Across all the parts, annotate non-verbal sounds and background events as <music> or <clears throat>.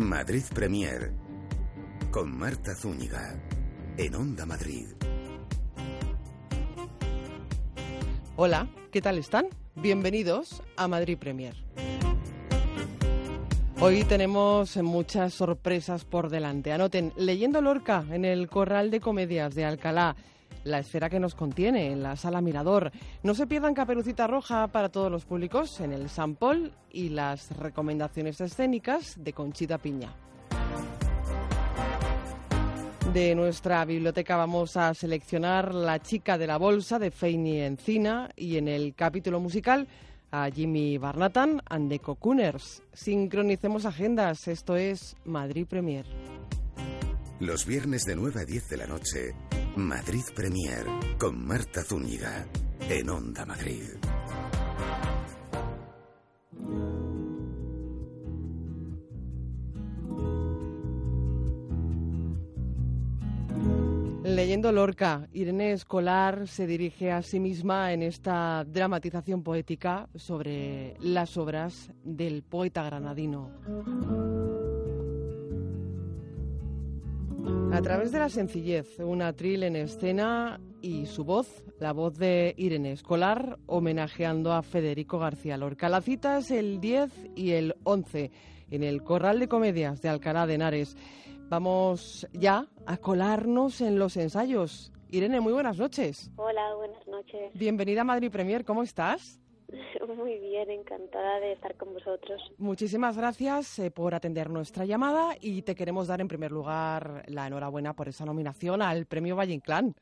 Madrid Premier con Marta Zúñiga en Onda Madrid. Hola, ¿qué tal están? Bienvenidos a Madrid Premier. Hoy tenemos muchas sorpresas por delante. Anoten, leyendo Lorca en el Corral de Comedias de Alcalá, la esfera que nos contiene en la sala Mirador. No se pierdan Caperucita Roja para todos los públicos en el San Paul y las recomendaciones escénicas de Conchita Piña. De nuestra biblioteca vamos a seleccionar La chica de la bolsa de Feini Encina y en el capítulo musical a Jimmy Barnatan and the Cocooners. Sincronicemos agendas, esto es Madrid Premier. Los viernes de 9 a 10 de la noche, Madrid Premier con Marta Zúñiga en Onda Madrid. Leyendo Lorca, Irene Escolar se dirige a sí misma en esta dramatización poética sobre las obras del poeta granadino. A través de la sencillez, un atril en escena y su voz, la voz de Irene Escolar, homenajeando a Federico García Lorca. La cita es el 10 y el 11 en el Corral de Comedias de Alcalá de Henares. Vamos ya a colarnos en los ensayos. Irene, muy buenas noches. Hola, buenas noches. Bienvenida a Madrid Premier, ¿cómo estás? <laughs> Muy bien, encantada de estar con vosotros. Muchísimas gracias eh, por atender nuestra llamada y te queremos dar en primer lugar la enhorabuena por esa nominación al Premio Valle Inclán.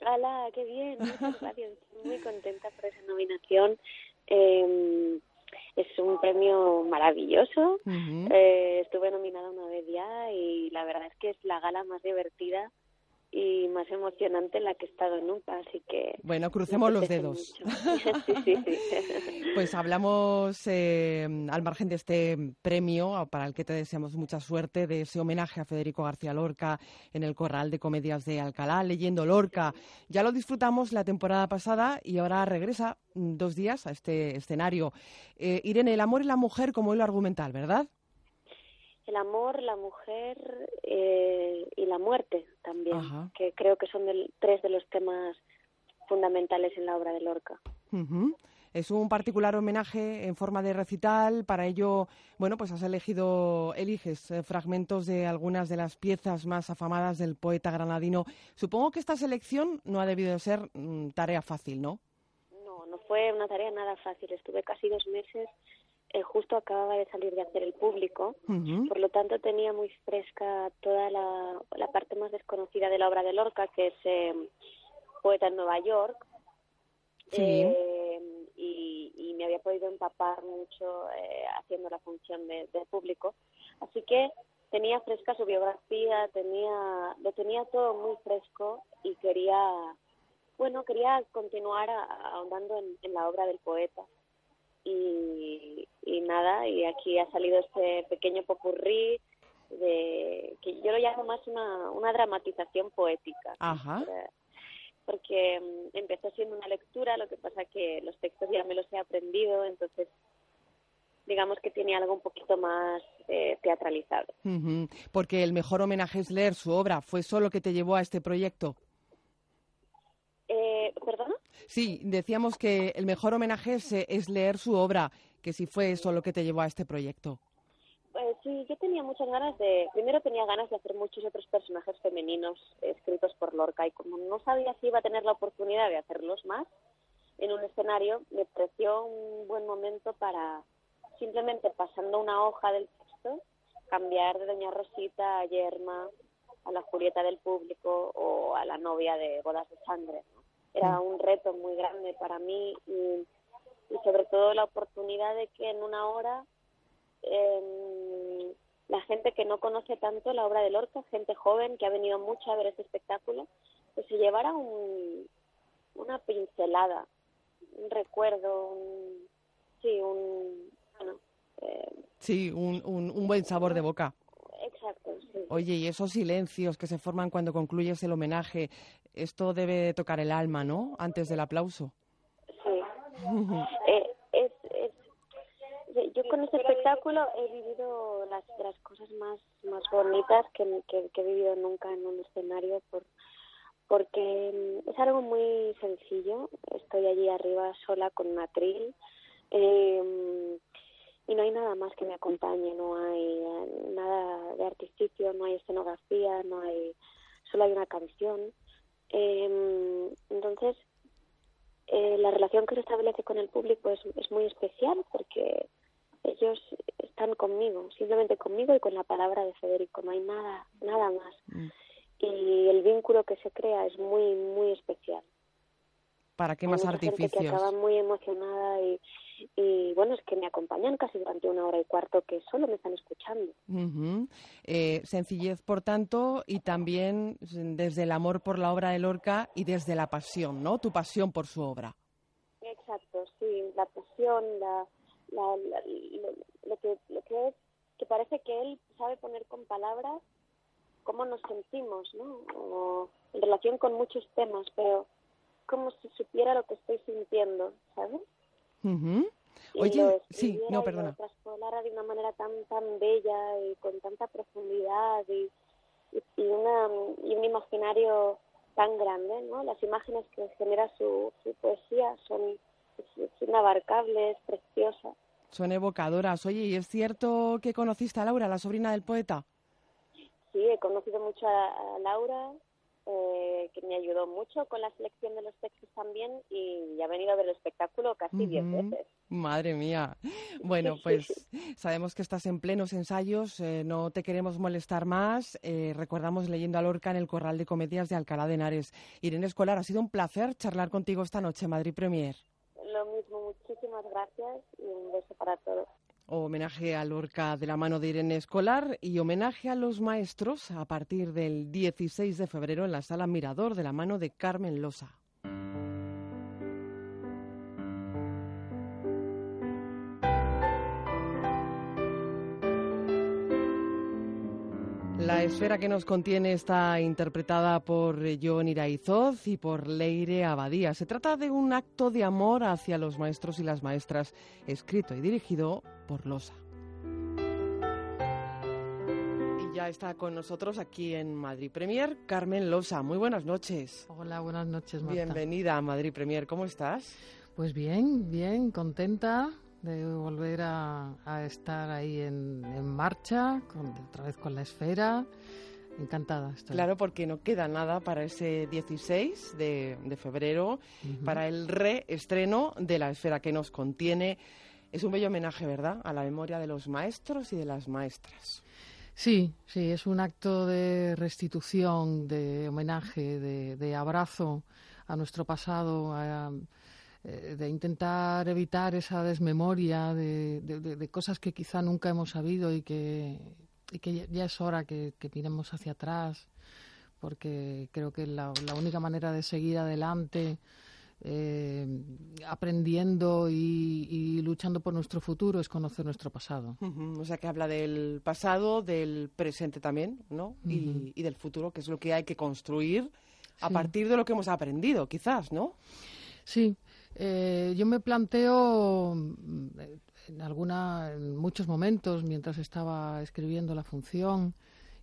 ¡Hala, qué bien! Muchas gracias. <laughs> Muy contenta por esa nominación. Eh, es un premio maravilloso. eh, estuve nominada una vez ya y la verdad es que es la gala más divertida y más emocionante la que he estado nunca, así que... Bueno, crucemos los dedos. <laughs> sí, sí, sí. <laughs> Pues hablamos eh, al margen de este premio, para el que te deseamos mucha suerte, de ese homenaje a Federico García Lorca en el Corral de Comedias de Alcalá, leyendo Lorca. Ya lo disfrutamos la temporada pasada y ahora regresa mm, dos días a este escenario. Eh, Irene, el amor y la mujer como hilo argumental, ¿verdad? El amor, la mujer eh, y la muerte también, que creo que son tres de los temas fundamentales en la obra de Lorca. Es un particular homenaje en forma de recital. Para ello, bueno, pues has elegido, eliges eh, fragmentos de algunas de las piezas más afamadas del poeta granadino. Supongo que esta selección no ha debido ser mm, tarea fácil, ¿no? No, no fue una tarea nada fácil. Estuve casi dos meses eh, justo acababa de salir de hacer el público, por lo tanto tenía muy fresca toda la, parte más desconocida de la obra de Lorca, que es eh, Poeta en Nueva York, eh, y, me había podido empapar mucho haciendo la función de, público, así que tenía fresca su biografía, tenía lo tenía todo muy fresco y quería, bueno, quería continuar ahondando en la obra del poeta y, nada, y aquí ha salido este pequeño popurrí de que yo lo llamo más una, una dramatización poética. Porque mm, empezó siendo una lectura, lo que pasa que los textos ya me los he aprendido, entonces digamos que tiene algo un poquito más eh, teatralizado. Porque el mejor homenaje es leer su obra. ¿Fue eso lo que te llevó a este proyecto? Eh, ¿Perdona? Sí, decíamos que el mejor homenaje es, leer su obra, que si fue eso lo que te llevó a este proyecto. Pues sí, yo tenía muchas ganas de, primero tenía ganas de hacer muchos otros personajes femeninos escritos por Lorca y como no sabía si iba a tener la oportunidad de hacerlos más en un escenario, me pareció un buen momento para simplemente pasando una hoja del texto, cambiar de Doña Rosita a Yerma, a la Julieta del público o a la novia de Bodas de Sangre. Era un reto muy grande para mí y, sobre todo la oportunidad de que en una hora em, la gente que no conoce tanto la obra de Lorca, gente joven que ha venido mucho a ver este espectáculo, pues se llevara un, una pincelada, un recuerdo, un, sí, un, bueno, eh, sí, un, un, un buen sabor de boca. Exacto, Oye, y esos silencios que se forman cuando concluyes el homenaje, esto debe tocar el alma, ¿no? Antes del aplauso. Sí. Eh, es, es, yo con este espectáculo he vivido las, las cosas más, más bonitas que, que, he vivido nunca en un escenario por, porque es algo muy sencillo. Estoy allí arriba sola con un atril eh, y no hay nada más que me acompañe, no hay eh, nada de artificio, no hay escenografía, no hay, solo hay una canción. Eh, entonces, eh, la relación que se establece con el público es, es muy especial porque ellos están conmigo, simplemente conmigo y con la palabra de Federico, no hay nada, nada más. Mm. Y el vínculo que se crea es muy, muy especial. ¿Para qué más artificios? Gente que acaba muy emocionada y, y bueno, es que me acompañan casi durante una hora y cuarto que solo me están escuchando. eh, sencillez, por tanto, y también desde el amor por la obra de Lorca y desde la pasión, ¿no? Tu pasión por su obra. Exacto, sí, la pasión, la, la, lo, que, lo que es que parece que él sabe poner con palabras cómo nos sentimos, ¿no? en relación con muchos temas, pero como si supiera lo que estoy sintiendo, ¿sabes? Oye, sí, no, perdona. De una manera tan tan bella y con tanta profundidad y, y, una, y un imaginario tan grande, ¿no? Las imágenes que genera su, su poesía son es, inabarcable, es preciosa. Son evocadoras. Oye, ¿y es cierto que conociste a Laura, la sobrina del poeta? Sí, he conocido mucho a, Laura, eh, que me ayudó mucho con la selección de los textos también y ha venido a ver el espectáculo casi diez veces. Madre mía. <laughs> Bueno, pues sabemos que estás en plenos ensayos, eh, no te queremos molestar más. Eh, recordamos leyendo a Lorca en el Corral de Comedias de Alcalá de Henares. Irene Escolar, ha sido un placer charlar contigo esta noche, Madrid Premier. Lo mismo, muchísimas gracias y un beso para todos. Homenaje a Lorca de la mano de Irene Escolar y homenaje a los maestros a partir del 16 de febrero en la Sala Mirador de la mano de Carmen Losa. Esfera que nos contiene está interpretada por John Iraizoz y por Leire Abadía. Se trata de un acto de amor hacia los maestros y las maestras, escrito y dirigido por Losa. Y ya está con nosotros aquí en Madrid Premier Carmen Losa. Muy buenas noches. Hola, buenas noches, Marta. Bienvenida a Madrid Premier. ¿Cómo estás? Pues bien, bien, contenta de volver a, estar ahí en, marcha, con, otra vez con la esfera. Encantada. Claro, porque no queda nada para ese 16 de, febrero, para el reestreno de la esfera que nos contiene. Es un bello homenaje, ¿verdad?, a la memoria de los maestros y de las maestras. Sí, sí, es un acto de restitución, de homenaje, de, de abrazo a nuestro pasado, a, eh, de intentar evitar esa desmemoria de, cosas que quizá nunca hemos sabido y que, que ya es hora que, miremos hacia atrás, porque creo que la, la única manera de seguir adelante, eh, aprendiendo y, luchando por nuestro futuro es conocer nuestro pasado. O sea que habla del pasado, del presente también, ¿no? y, del futuro, que es lo que hay que construir a partir de lo que hemos aprendido, quizás, ¿no? Sí, eh, yo me planteo mm, en, alguna, en muchos momentos, mientras estaba escribiendo la función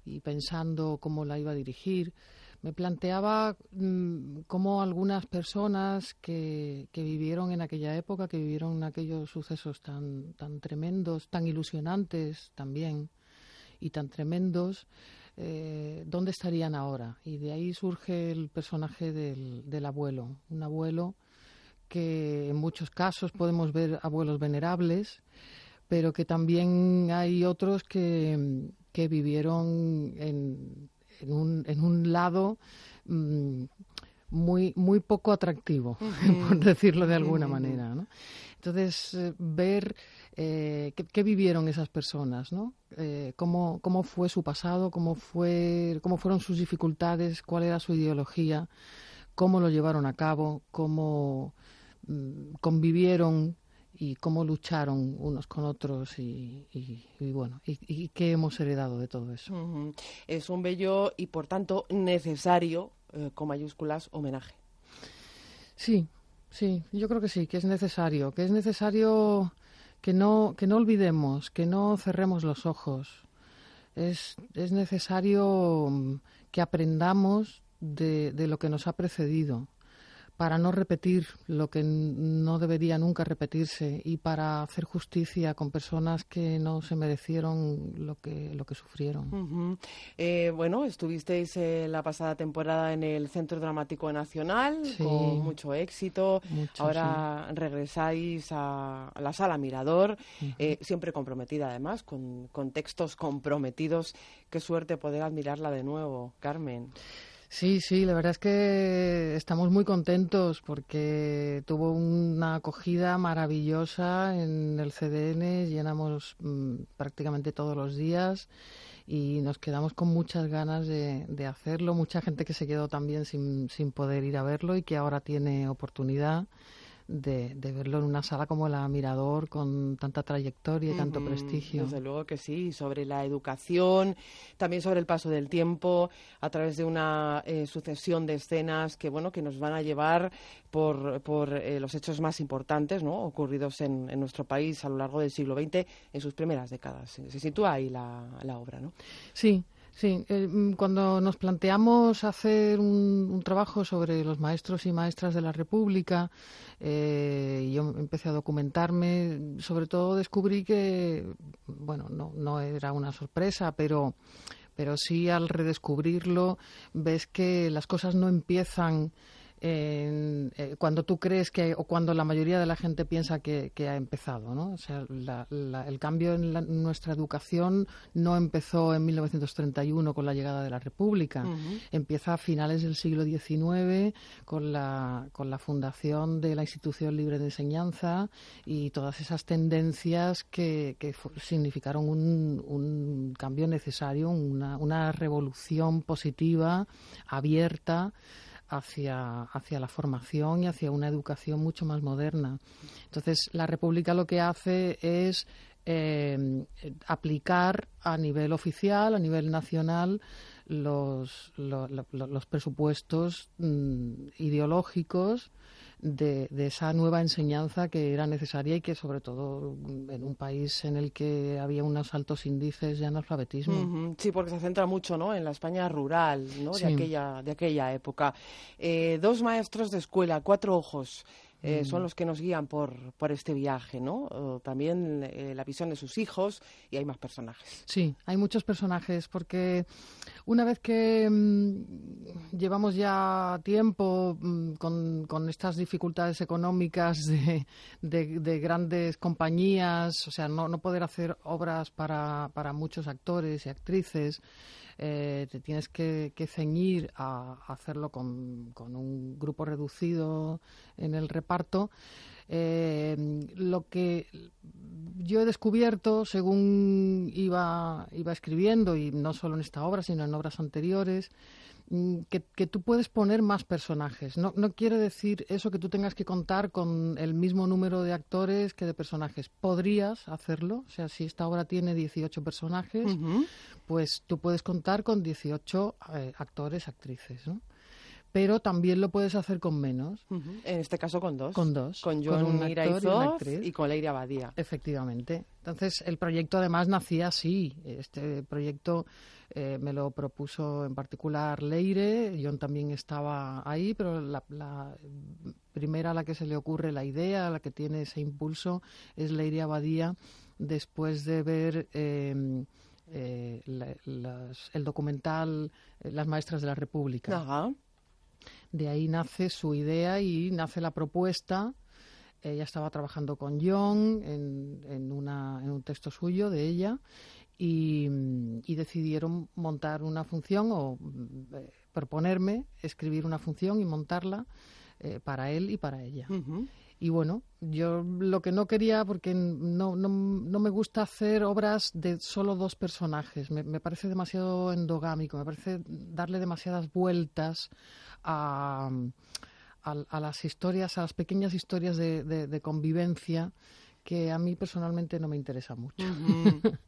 y pensando cómo la iba a dirigir, me planteaba mm, cómo algunas personas que, vivieron en aquella época, que vivieron aquellos sucesos tan, tan tremendos, tan ilusionantes también y tan tremendos, eh, ¿dónde estarían ahora? Y de ahí surge el personaje del, del abuelo, un abuelo que en muchos casos podemos ver abuelos venerables, pero que también hay otros que, que vivieron en, en, un, en un lado mm, muy, muy poco atractivo, <laughs> por decirlo de alguna manera. ¿no? Entonces, eh, ver eh, qué, vivieron esas personas, ¿no? Eh, cómo, cómo fue su pasado, cómo, fue, cómo fueron sus dificultades, cuál era su ideología, cómo lo llevaron a cabo, cómo convivieron y cómo lucharon unos con otros y, bueno, y, qué hemos heredado de todo eso. Es un bello y por tanto necesario, eh, con mayúsculas, homenaje. Sí, sí, yo creo que sí, que es necesario, que es necesario que no, que no olvidemos, que no cerremos los ojos. Es, es necesario mm, que aprendamos de, de lo que nos ha precedido para no repetir lo que no debería nunca repetirse y para hacer justicia con personas que no se merecieron lo que, lo que sufrieron. eh, bueno, estuvisteis eh, la pasada temporada en el Centro Dramático Nacional con mucho éxito. Ahora regresáis a, la Sala Mirador, eh, siempre comprometida además, con, con textos comprometidos. Qué suerte poder admirarla de nuevo, Carmen. Sí, sí, la verdad es que estamos muy contentos porque tuvo una acogida maravillosa en el CDN, llenamos mm, prácticamente todos los días y nos quedamos con muchas ganas de, de, hacerlo, mucha gente que se quedó también sin, sin poder ir a verlo y que ahora tiene oportunidad de, verlo en una sala como la Mirador con tanta trayectoria y tanto prestigio. Desde luego que sí, sobre la educación, también sobre el paso del tiempo, a través de una eh, sucesión de escenas que bueno que nos van a llevar por, por eh, los hechos más importantes ¿no? ocurridos en, en, nuestro país a lo largo del siglo XX en sus primeras décadas. Se sitúa ahí la, la obra, ¿no? Sí, Sí, eh, mm, cuando nos planteamos hacer un, trabajo sobre los maestros y maestras de la República, eh, yo empecé a documentarme, sobre todo descubrí que, bueno, no, no era una sorpresa, pero, pero sí al redescubrirlo ves que las cosas no empiezan eh, cuando tú crees que, o cuando la mayoría de la gente piensa que, ha empezado, ¿no? O sea, el cambio en, nuestra educación no empezó en 1931 con la llegada de la República, empieza a finales del siglo XIX con la, con la fundación de la Institución Libre de Enseñanza y todas esas tendencias que, significaron un, un, cambio necesario, una, una revolución positiva, abierta, hacia, hacia la formación y hacia una educación mucho más moderna. Entonces, la República lo que hace es eh, aplicar a nivel oficial, a nivel nacional, los, los presupuestos mm, ideológicos de, esa nueva enseñanza que era necesaria y que sobre todo en un país en el que había unos altos índices de analfabetismo. Sí, porque se centra mucho ¿no? en la España rural ¿no? de, aquella, de aquella época. Eh, dos maestros de escuela, cuatro ojos. Eh, son mm. los que nos guían por, por este viaje, ¿no? también eh, la visión de sus hijos y hay más personajes. Sí, hay muchos personajes porque una vez que mm, llevamos ya tiempo mm, con, con, estas dificultades económicas de, de, grandes compañías, o sea, no, no poder hacer obras para, para muchos actores y actrices, eh, te tienes que, ceñir a, hacerlo con, un grupo reducido en el reparto. Eh, lo que yo he descubierto según iba, iba escribiendo, y no solo en esta obra, sino en obras anteriores, que, que, tú puedes poner más personajes. No, no quiere decir eso que tú tengas que contar con el mismo número de actores que de personajes. Podrías hacerlo, o sea, si esta obra tiene 18 personajes, pues tú puedes contar con 18 eh, actores, actrices, ¿no? pero también lo puedes hacer con menos. En este caso con dos. Con dos. Con John con un y, y, con Leire Abadía. Efectivamente. Entonces, el proyecto además nacía así. Este proyecto eh, me lo propuso en particular Leire, John también estaba ahí, pero la, primera a la que se le ocurre la idea, a la que tiene ese impulso, es Leire Abadía, después de ver... Em, eh, el documental eh, Las Maestras de la República. Ajá. De ahí nace su idea y nace la propuesta. Ella estaba trabajando con John en, en, una, en un texto suyo de ella y, decidieron montar una función o eh, proponerme escribir una función y montarla eh, para él y para ella. Y bueno, yo lo que no quería, porque no, no, no, me gusta hacer obras de solo dos personajes, me, me parece demasiado endogámico, me parece darle demasiadas vueltas a, a, las historias, a las pequeñas historias de, de, convivencia que a mí personalmente no me interesa mucho. <laughs>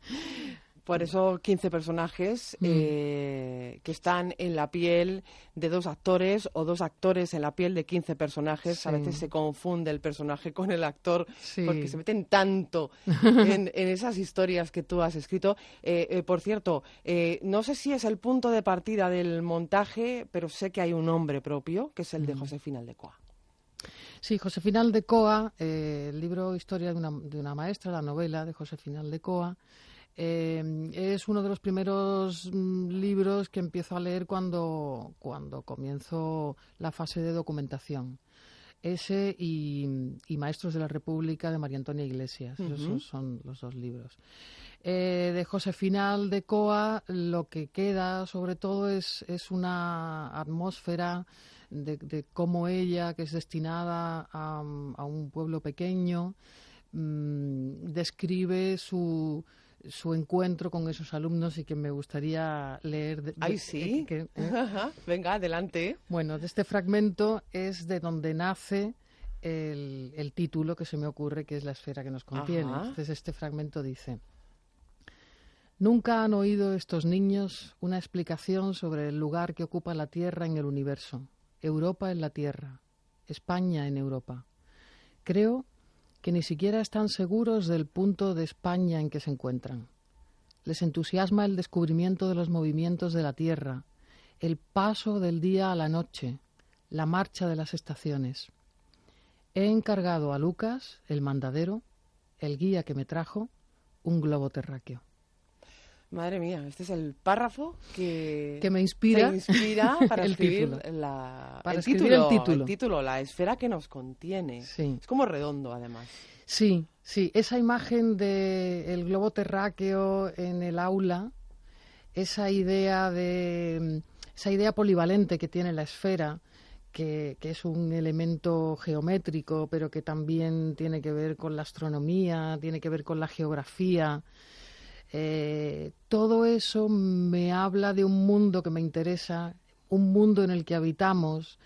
Por eso 15 personajes Mm. eh, que están en la piel de dos actores o dos actores en la piel de 15 personajes. A veces se confunde el personaje con el actor Sí. porque se meten tanto <laughs> en, en esas historias que tú has escrito. Eh, eh, por cierto, eh, no sé si es el punto de partida del montaje, pero sé que hay un nombre propio, que es el de Mm. Josefina Aldecoa. Sí, Josefina Aldecoa, eh, el libro Historia de una, de una maestra, la novela de Josefina Aldecoa, eh, es uno de los primeros mm, libros que empiezo a leer cuando, cuando comienzo la fase de documentación. Ese y, y Maestros de la República de María Antonia Iglesias. Esos son los dos libros. Eh, de Josefina Aldecoa lo que queda sobre todo es, es una atmósfera de, de cómo ella, que es destinada a, a un pueblo pequeño, mm, describe su, su encuentro con esos alumnos y que me gustaría leer. de- Ay, sí. eh, que- <laughs> eh, Venga, adelante. bueno, de este fragmento es de donde nace el, el título que se me ocurre, que es la esfera que nos contiene. Ajá. Entonces, este fragmento dice, Nunca han oído estos niños una explicación sobre el lugar que ocupa la Tierra en el universo, Europa en la Tierra, España en Europa. Creo que ni siquiera están seguros del punto de España en que se encuentran. Les entusiasma el descubrimiento de los movimientos de la Tierra, el paso del día a la noche, la marcha de las estaciones. He encargado a Lucas, el mandadero, el guía que me trajo, un globo terráqueo. Madre mía, este es el párrafo que, Que me inspira <laughs> para el escribir, título. la, Para el, escribir título, el título. la esfera que nos contiene. Sí. Es como redondo, además. Sí, sí, esa imagen del globo terráqueo en el aula, esa idea de esa idea polivalente que tiene la esfera, que, que es un elemento geométrico, pero que también tiene que ver con la astronomía, tiene que ver con la geografía. Eh, todo eso me habla de un mundo que me interesa, un mundo en el que habitamos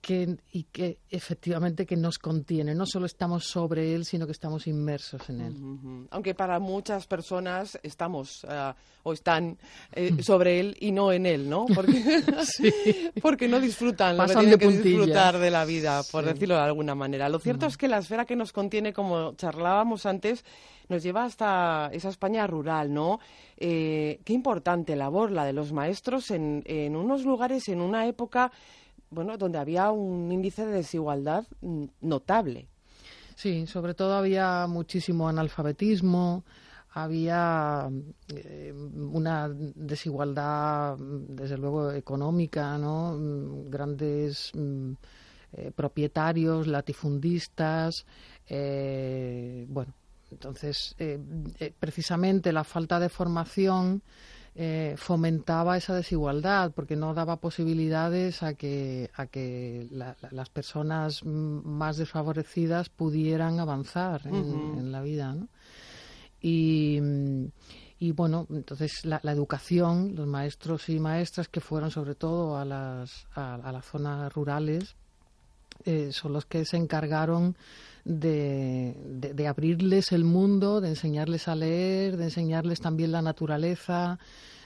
que, y que efectivamente que nos contiene. No solo estamos sobre él, sino que estamos inmersos en él. Aunque para muchas personas estamos eh, o están eh, Mm. sobre él y no en él, ¿no? Porque, <laughs> <laughs> porque no disfrutan lo que tienen de que disfrutar de la vida, por Sí. Mm. decirlo de alguna manera. Lo cierto es que la esfera que nos contiene, como charlábamos antes, nos lleva hasta esa España rural, ¿no? Eh, qué importante labor la de los maestros en, unos lugares, en una época, bueno, donde había un índice de desigualdad mm, notable. Sí, sobre todo había muchísimo analfabetismo, había eh, una desigualdad, desde luego, económica, ¿no? Mm, Grandes mm, eh, propietarios, latifundistas, eh, bueno, entonces, eh, eh, precisamente la falta de formación eh, fomentaba esa desigualdad porque no daba posibilidades a que, a que la- la- las personas más desfavorecidas pudieran avanzar en, en la vida. ¿no? Y, y bueno, entonces la, la educación, los maestros y maestras que fueron sobre todo a las, a, a las zonas rurales, eh, son los que se encargaron de, de- de abrirles el mundo, de enseñarles a leer, de enseñarles también la naturaleza,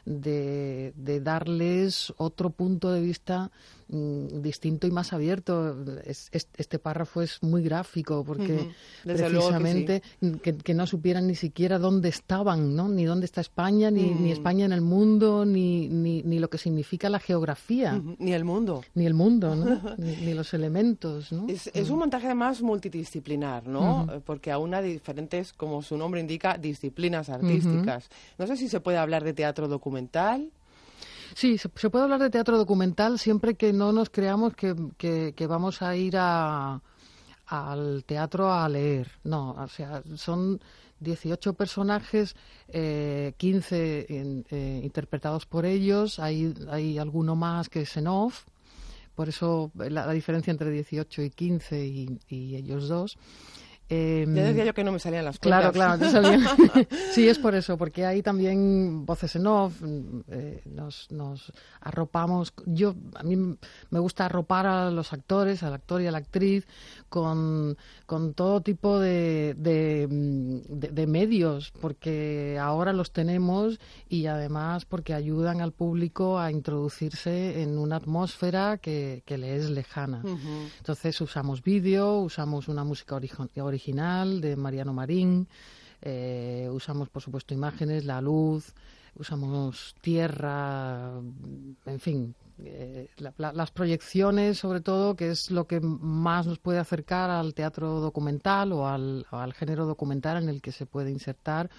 de, de darles otro punto de vista mm, distinto y más abierto. Es- es- este párrafo es muy gráfico porque que sí. precisamente que, que no supieran ni siquiera dónde estaban, ¿no? ni dónde está España, ni, ni Mm. España en el mundo, ni, ni, ni lo que significa la geografía. Ni el mundo. ni el mundo, ¿no? <laughs> ni, ni los elementos. ¿no? Es, es un montaje además multidisciplinar, ¿no? Eh, Porque aúna diferentes, como su nombre indica, disciplinas artísticas. No sé si se puede hablar de teatro documental. Sí, se, puede hablar de teatro documental siempre que no nos creamos que, que- vamos a ir a, al teatro a leer. No, o sea, son 18 personajes, eh, 15 en- eh, interpretados por ellos, hay, hay alguno más que es en off, por eso la, la diferencia entre 18 y 15 y, y ellos dos. Eh, ya decía yo que no me salían las Claro, claro, <laughs> sí, es por eso, porque hay también voces en off, eh, nos, nos, arropamos. Yo, a mí me gusta arropar a los actores, al actor y a la actriz, con, con todo tipo de, de, de, medios, porque ahora los tenemos y además porque ayudan al público a introducirse en una atmósfera que, que le es lejana. Entonces usamos vídeo, usamos una música original original de Mariano Marín. Eh, usamos, por supuesto, imágenes, la luz, usamos tierra, en fin, eh, las proyecciones, sobre todo, que es lo que más nos puede acercar al teatro documental o al género documental en el que se puede insertar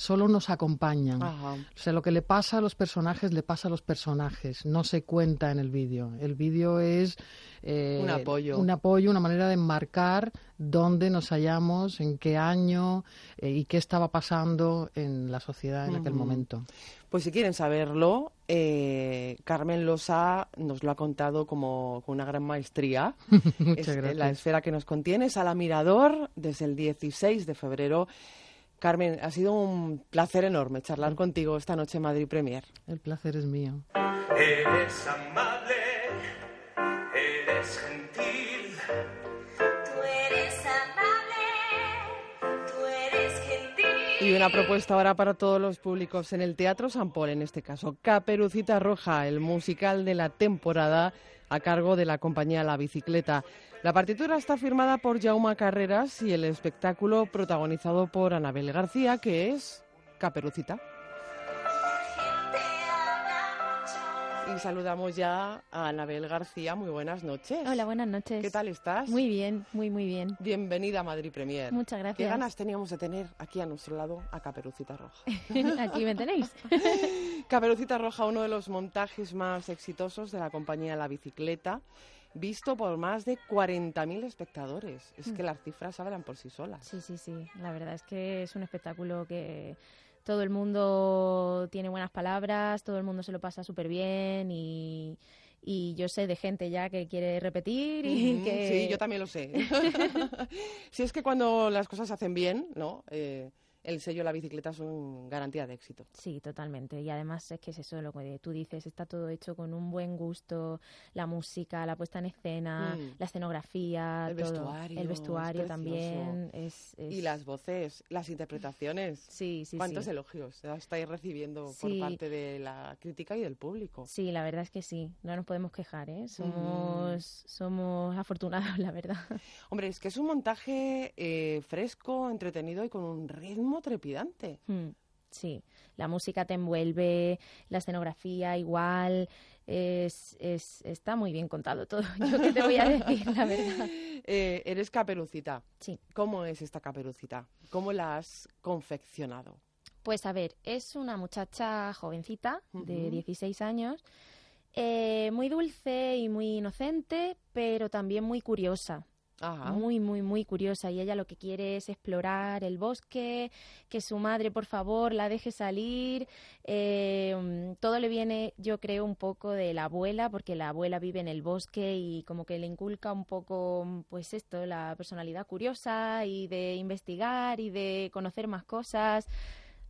solo nos acompañan. O sea, lo que le pasa a los personajes le pasa a los personajes, no se cuenta en el vídeo. El vídeo es eh, un apoyo. Un apoyo, una manera de marcar dónde nos hallamos, en qué año eh, y qué estaba pasando en la sociedad en aquel momento. Pues si quieren saberlo, eh, Carmen Losa nos lo ha contado como con una gran maestría. <laughs> Muchas gracias. La esfera que nos contiene es a la Mirador desde el 16 de febrero Carmen, ha sido un placer enorme charlar contigo esta noche en Madrid Premier. El placer es mío. Eres amable, eres gentil. Tú eres amable, tú eres gentil. Y una propuesta ahora para todos los públicos en el Teatro San Paul, en este caso, Caperucita Roja, el musical de la temporada a cargo de la compañía La Bicicleta. La partitura está firmada por Jaume Carreras y el espectáculo protagonizado por Anabel García, que es Caperucita. Y saludamos ya a Anabel García. Muy buenas noches. Hola, buenas noches. ¿Qué tal estás? Muy bien, muy, muy bien. Bienvenida a Madrid Premier. Muchas gracias. ¿Qué ganas teníamos de tener aquí a nuestro lado a Caperucita Roja? <laughs> aquí me tenéis. <laughs> Caperucita Roja, uno de los montajes más exitosos de la compañía La Bicicleta visto por más de 40.000 espectadores. Es mm. que las cifras hablan por sí solas. Sí, sí, sí. La verdad es que es un espectáculo que todo el mundo tiene buenas palabras, todo el mundo se lo pasa súper bien y, yo sé de gente ya que quiere repetir y que... Sí, yo también lo sé. <laughs> si es que cuando las cosas se hacen bien, ¿no? Eh, el sello La Bicicleta es una garantía de éxito. Sí, totalmente. Y además es que es eso lo que tú dices, está todo hecho con un buen gusto, la música, la puesta en escena, mm. la escenografía, el vestuario, el vestuario también. Es, Y las voces, las interpretaciones. Sí, sí, ¿Cuántos elogios estáis recibiendo por parte de la crítica y del público? Sí, la verdad es que sí, no nos podemos quejar, ¿eh? Somos, somos afortunados, <laughs> la verdad. Hombre, es que es un montaje eh, fresco, entretenido y con un ritmo trepidante. Hmm, sí, la música te envuelve, la escenografía igual, es, está muy bien contado todo. <laughs> Yo qué te voy a decir, la verdad. <laughs> Eh, eres caperucita. Sí. ¿Cómo es esta caperucita? ¿Cómo la has confeccionado? Pues a ver, es una muchacha jovencita de 16 años, eh, muy dulce y muy inocente, pero también muy curiosa muy, muy, muy curiosa y ella lo que quiere es explorar el bosque, que su madre, por favor, la deje salir. Eh, todo le viene, yo creo, un poco de la abuela, porque la abuela vive en el bosque y como que le inculca un poco, pues esto, la personalidad curiosa y de investigar y de conocer más cosas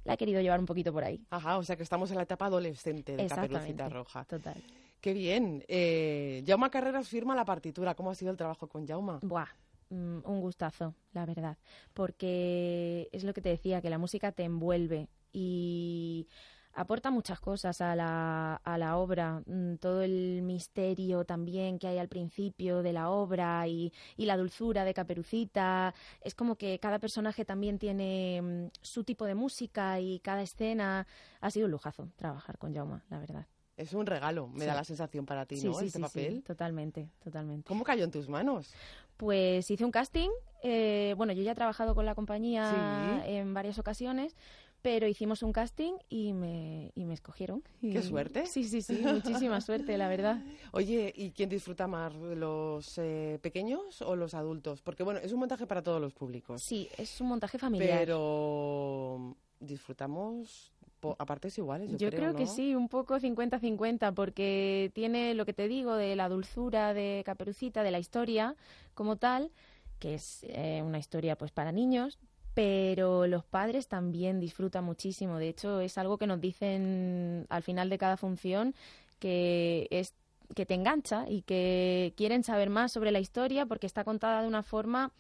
la he querido llevar un poquito por ahí. Ajá, o sea que estamos en la etapa adolescente de Caperucita Roja. Total. Qué bien. Eh, Jauma Carreras firma la partitura. ¿Cómo ha sido el trabajo con Jauma? Buah, mm, un gustazo, la verdad. Porque es lo que te decía, que la música te envuelve y aporta muchas cosas a la, a la obra, mm, todo el misterio también que hay al principio de la obra y, y, la dulzura de Caperucita. Es como que cada personaje también tiene mm, su tipo de música y cada escena. Ha sido un lujazo trabajar con Jauma, la verdad. Es un regalo, me da la sensación para ti, ¿no? Sí, este papel. totalmente, totalmente. ¿Cómo cayó en tus manos? Pues hice un casting. Eh, bueno, yo ya he trabajado con la compañía en varias ocasiones, pero hicimos un casting y me, y me escogieron. ¡Qué suerte! Sí, sí, sí, muchísima <laughs> suerte, la verdad. Oye, ¿y quién disfruta más, los eh, pequeños o los adultos? Porque, bueno, es un montaje para todos los públicos. Sí, es un montaje familiar. Pero disfrutamos a partes iguales, yo, yo creo, que sí, un poco 50-50, porque tiene lo que te digo de la dulzura de Caperucita, de la historia como tal, que es eh, una historia pues para niños, pero los padres también disfrutan muchísimo. De hecho, es algo que nos dicen al final de cada función que es que te engancha y que quieren saber más sobre la historia porque está contada de una forma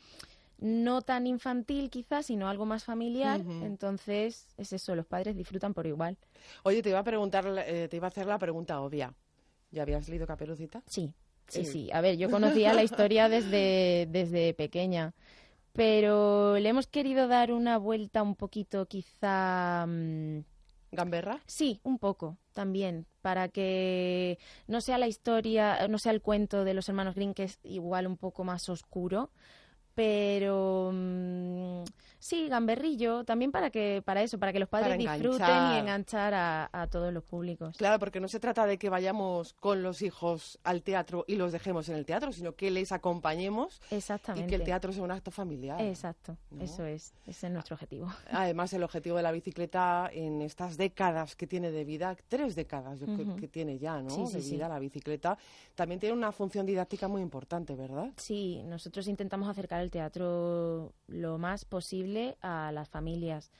no tan infantil quizás, sino algo más familiar. Entonces, es eso, los padres disfrutan por igual. Oye, te iba a preguntar, eh, te iba a hacer la pregunta obvia. ¿Ya habías leído Caperucita? Sí, sí, sí. A ver, yo conocía la historia desde, desde pequeña, pero le hemos querido dar una vuelta un poquito quizá... mm, ¿Gamberra? Sí, un poco también, para que no sea la historia, no sea el cuento de los hermanos Green, que es igual un poco más oscuro, pero mm, sí, gamberrillo, también para que para eso, para que los padres disfruten y enganchar a, a todos los públicos. Claro, porque no se trata de que vayamos con los hijos al teatro y los dejemos en el teatro, sino que les acompañemos y Exactamente. que el teatro sea un acto familiar. Exacto, ¿no? eso es, ese es nuestro objetivo. Además, el objetivo de la bicicleta en estas décadas que tiene de vida, tres décadas yo creo Ujú. que tiene ya, ¿no? Sí, sí, de sí. vida la bicicleta, también tiene una función didáctica muy importante, ¿verdad? Sí, nosotros intentamos acercar el teatro lo más posible a las familias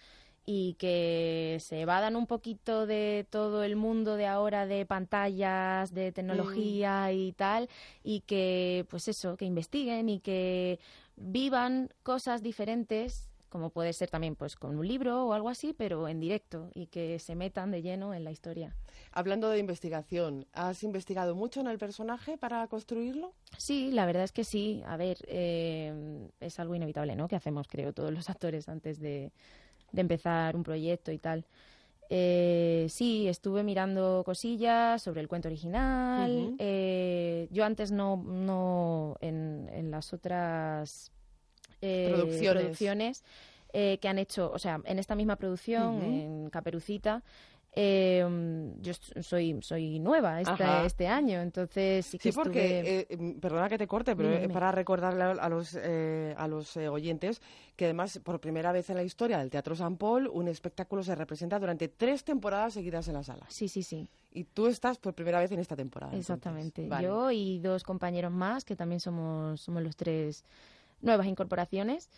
y que se evadan un poquito de todo el mundo de ahora de pantallas, de tecnología y tal, y que, pues eso, que investiguen y que vivan cosas diferentes como puede ser también pues con un libro o algo así, pero en directo y que se metan de lleno en la historia. Hablando de investigación, ¿has investigado mucho en el personaje para construirlo? Sí, la verdad es que sí. A ver, eh, es algo inevitable, ¿no? Que hacemos, creo, todos los <laughs> actores antes de, de empezar un proyecto y tal. Eh, sí, estuve mirando cosillas sobre el cuento original. Eh, yo antes no, no en, en las otras eh, Producciones. producciones, eh, que han hecho, o sea, en esta misma producción, en Caperucita, eh, yo soy, soy nueva este, este año, entonces sí que Sí, porque, estuve- eh, eh, perdona que te corte, pero Dime, para recordarle a los, eh, a los oyentes que además, por primera vez en la historia del Teatro San Paul, un espectáculo se representa durante tres temporadas seguidas en las salas. Sí, sí, sí, Y tú estás por primera vez en esta temporada. exactamente. Vale. Yo y dos compañeros más, que también somos, somos los tres nuevas incorporaciones,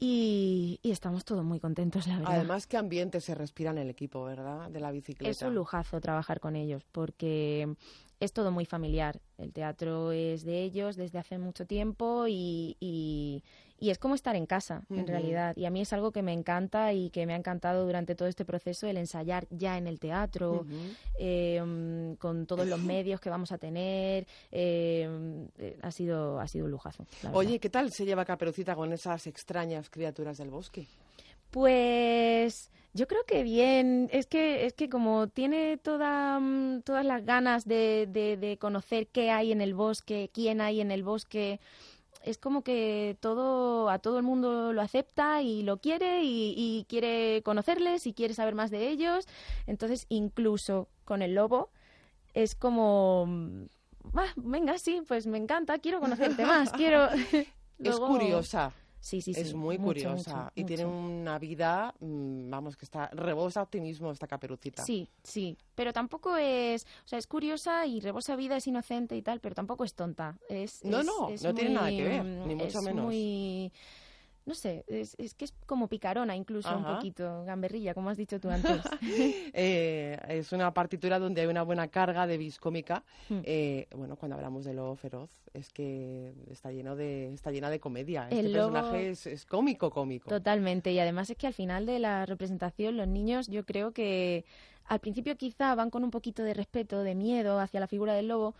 y, y estamos todos muy contentos, la verdad. Además, qué ambiente se respira en el equipo, ¿verdad? De la bicicleta. Es un lujazo trabajar con ellos porque es todo muy familiar. El teatro es de ellos desde hace mucho tiempo y, y- y es como estar en casa, en realidad. Y a mí es algo que me encanta y que me ha encantado durante todo este proceso, el ensayar ya en el teatro, eh, mm, con todos los medios que vamos a tener. eh, mm, eh, ha, sido, ha sido un lujazo. Oye, ¿qué tal se lleva Caperucita con esas extrañas criaturas del bosque? Pues yo creo que bien. Es que, es que como tiene toda, mm, todas las ganas de, de, de conocer qué hay en el bosque, quién hay en el bosque, es como que todo a todo el mundo lo acepta y lo quiere y, y quiere conocerles y quiere saber más de ellos. Entonces, incluso con el lobo es como, mm, "Ah, venga, sí, pues me encanta, quiero conocerte más, <laughs> quiero. Es <laughs> curiosa. Sí, sí, sí. es muy mucho, curiosa mucho, y tiene una vida, mm, vamos, que está rebosa optimismo esta caperucita. Sí, sí, pero tampoco es, o sea, es curiosa y rebosa vida, es inocente y tal, pero tampoco es tonta. Es, No, es- no, es no tiene nada que ver, mm, ni mucho es menos. Muy, no sé, es, es que es como picarona incluso un poquito, gamberrilla, como has dicho tú <laughs> antes. Eh, es una partitura donde hay una buena carga de vis cómica. Hmm. Eh, bueno, cuando hablamos de lobo feroz, es que está lleno de, está llena de comedia. Este El lobo- personaje es, es cómico, cómico. Totalmente, y además es que al final de la representación los niños yo creo que al principio quizá van con un poquito de respeto, de miedo hacia la figura del lobo,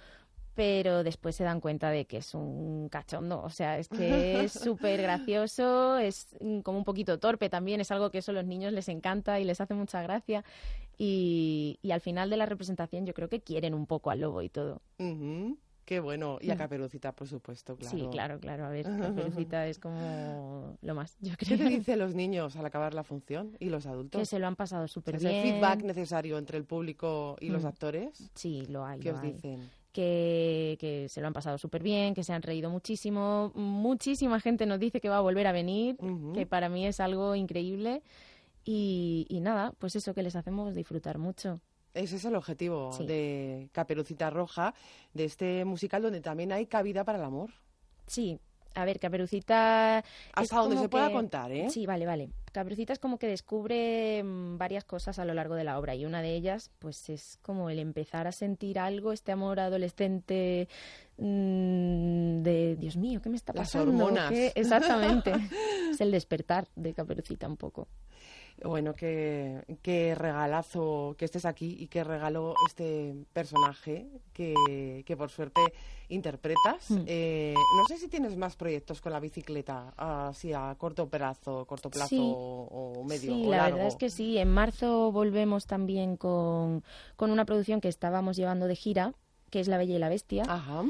pero después se dan cuenta de que es un cachondo, o sea, es que <laughs> es súper gracioso, es mm, como un poquito torpe también, es algo que eso a los niños les encanta y les hace mucha gracia, y, y al final de la representación yo creo que quieren un poco al lobo y todo. Ujú, Qué bueno. Y a Mm. Caperucita, por supuesto, claro. Sí, claro, claro, a ver, <laughs> Caperucita es como lo más, yo ¿Qué creo. te dicen los niños al acabar la función y los adultos? Que se lo han pasado súper ¿Es el bien. feedback necesario entre el público y los Mm. actores? Sí, lo hay. ¿Qué lo os hay. dicen? Que, que se lo han pasado súper bien, que se han reído muchísimo. Muchísima gente nos dice que va a volver a venir, que para mí es algo increíble. Y, y nada, pues eso que les hacemos disfrutar mucho. Ese es el objetivo Sí. de Caperucita Roja, de este musical donde también hay cabida para el amor. Sí, A ver, Caperucita... Hasta donde se pueda que- contar, ¿eh? Sí, vale, vale. Caperucita es como que descubre mm, varias cosas a lo largo de la obra y una de ellas pues es como el empezar a sentir algo, este amor adolescente mm, de Dios mío, ¿qué me está Las pasando? hormonas. ¿Qué? Exactamente. <laughs> es el despertar de Caperucita un poco. Bueno, qué, qué regalazo que estés aquí y qué regalo este personaje que, que por suerte interpretas. Mm. Eh, no sé si tienes más proyectos con la bicicleta, así a corto plazo, corto plazo Sí. o, o medio Sí, o la largo. verdad es que sí. En marzo volvemos también con, con una producción que estábamos llevando de gira, que es La Bella y la Bestia. Ajá,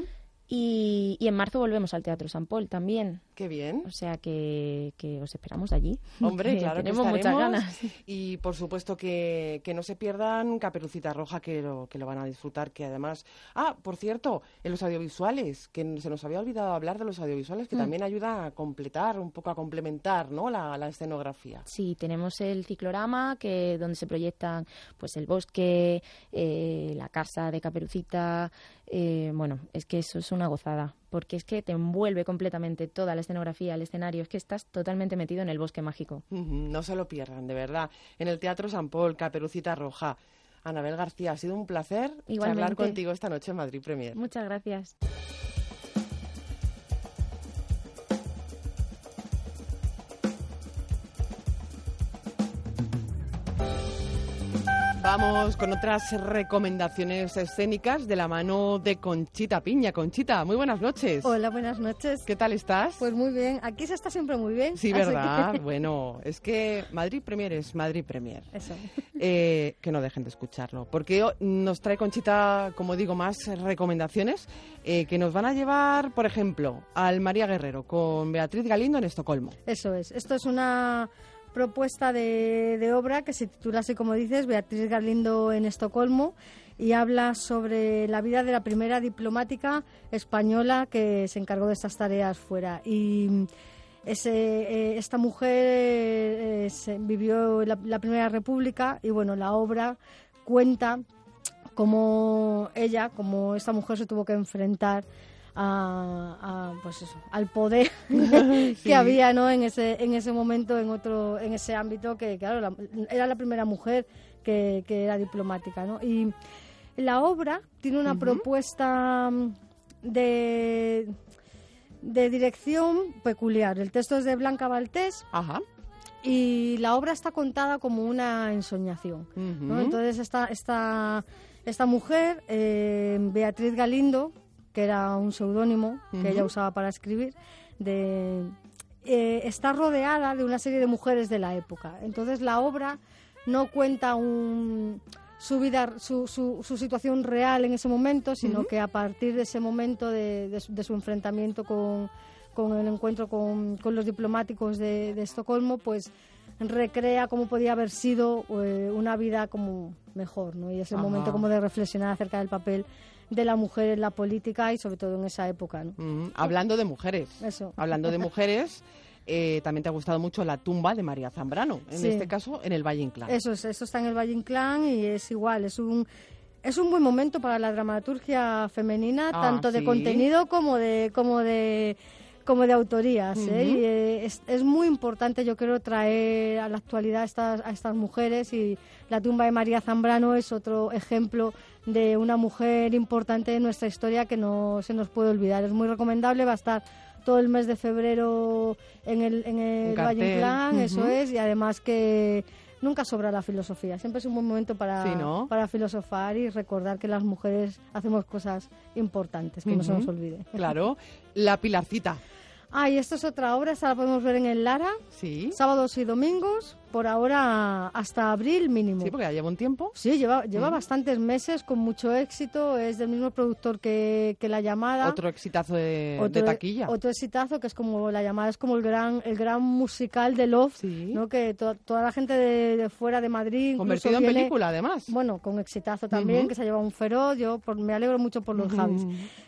Y, y en marzo volvemos al Teatro San Paul también. Qué bien. O sea que, que os esperamos allí. <laughs> Hombre, Que claro que tenemos muchas ganas. Y por supuesto que, que no se pierdan Caperucita Roja, que lo, que lo van a disfrutar, que además... Ah, por cierto, en los audiovisuales, que se nos había olvidado hablar de los audiovisuales, que Mm. también ayuda a completar, un poco a complementar, ¿no?, la, la escenografía. Sí, tenemos el ciclorama que donde se proyectan pues el bosque, eh, la casa de Caperucita. eh, bueno, es que eso es una gozada, porque es que te envuelve completamente toda la escenografía, el escenario. Es que estás totalmente metido en el bosque mágico. No se lo pierdan, de verdad. En el Teatro San Paul, Caperucita Roja. Anabel García, ha sido un placer charlar Igualmente. contigo esta noche en Madrid Premier. Muchas gracias. Vamos con otras recomendaciones escénicas de la mano de Conchita Piña. Conchita, muy buenas noches. Hola, buenas noches. ¿Qué tal estás? Pues muy bien, aquí se está siempre muy bien. Sí, ¿verdad? que- Bueno, es que Madrid Premier es Madrid Premier. Eso. Eh, que no dejen de escucharlo, porque nos trae Conchita, como digo, más recomendaciones eh, que nos van a llevar, por ejemplo, al María Guerrero con Beatriz Galindo en Estocolmo. Eso es. Esto es una propuesta de, obra que se titula así como dices, Beatriz Galindo en Estocolmo y habla sobre la vida de la primera diplomática española que se encargó de estas tareas fuera. Y ese, eh, esta mujer eh, vivió la, la Primera República y bueno, la obra cuenta cómo ella, como esta mujer se tuvo que enfrentar a, a, pues eso, al poder <laughs> <laughs> Sí. que había ¿no? en ese en ese momento en otro en ese ámbito que claro la- era la primera mujer que, que era diplomática ¿no? y la obra tiene una propuesta mm, de de dirección peculiar el texto es de Blanca Valtés Ajá. y la obra está contada como una ensoñación. Entonces esta, esta, esta mujer, eh, Beatriz Galindo, que era un seudónimo que ella usaba para escribir, de, eh, está rodeada de una serie de mujeres de la época. Entonces la obra no cuenta un, su vida, su, su, su situación real en ese momento, sino que a partir de ese momento de, de su- de su enfrentamiento con, con el encuentro con, con los diplomáticos de, de Estocolmo, pues recrea cómo podía haber sido eh, una vida como mejor, ¿no? Y es el Ajá. momento como de reflexionar acerca del papel de la mujer en la política y sobre todo en esa época. Hablando de mujeres. Eso. Hablando de <laughs> mujeres, eh, también te ha gustado mucho la tumba de María Zambrano, en Sí. este caso en el Valle Inclán. Eso, es, eso está en el Valle Inclán y es igual, es un es un buen momento para la dramaturgia femenina, Ah, tanto de contenido como de como de como de autorías. ¿eh? Y, eh, es, es muy importante, yo creo, traer a la actualidad a estas, a estas mujeres y la tumba de María Zambrano es otro ejemplo de una mujer importante de nuestra historia que no se nos puede olvidar. Es muy recomendable, va a estar todo el mes de febrero en el, en el Valle. Inclán, eso es, y además que nunca sobra la filosofía. Siempre es un buen momento para, Sí, ¿no? para filosofar y recordar que las mujeres hacemos cosas importantes, que no se nos olvide. Claro, la Pilarcita. Ah, y esto es otra obra, esta la podemos ver en el Lara, Sí. sábados y domingos, por ahora hasta abril mínimo. Sí, porque ya lleva un tiempo. Sí, lleva, lleva bastantes meses con mucho éxito, es del mismo productor que, que La Llamada. Otro exitazo de, de Otro- taquilla. Otro exitazo que es como La Llamada, es como el gran, el gran musical de Love, Sí. ¿no? que to- toda la gente de, de fuera de Madrid... Convertido en viene- película, además. Bueno, con exitazo también, que se ha llevado un feroz, yo por- me alegro mucho por los Javis.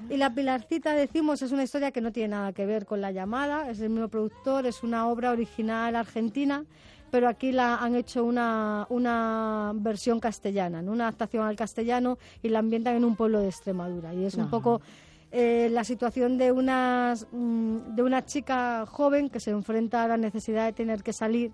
Y La Pilarcita, decimos, es una historia que no tiene nada que ver con La Llamada, es el mismo productor, es una obra original argentina, pero aquí la han hecho una, una versión castellana, ¿no? una adaptación al castellano y la ambientan en un pueblo de Extremadura. Y es un poco eh, la situación de, unas, mm, de una chica joven que se enfrenta a la necesidad de tener que salir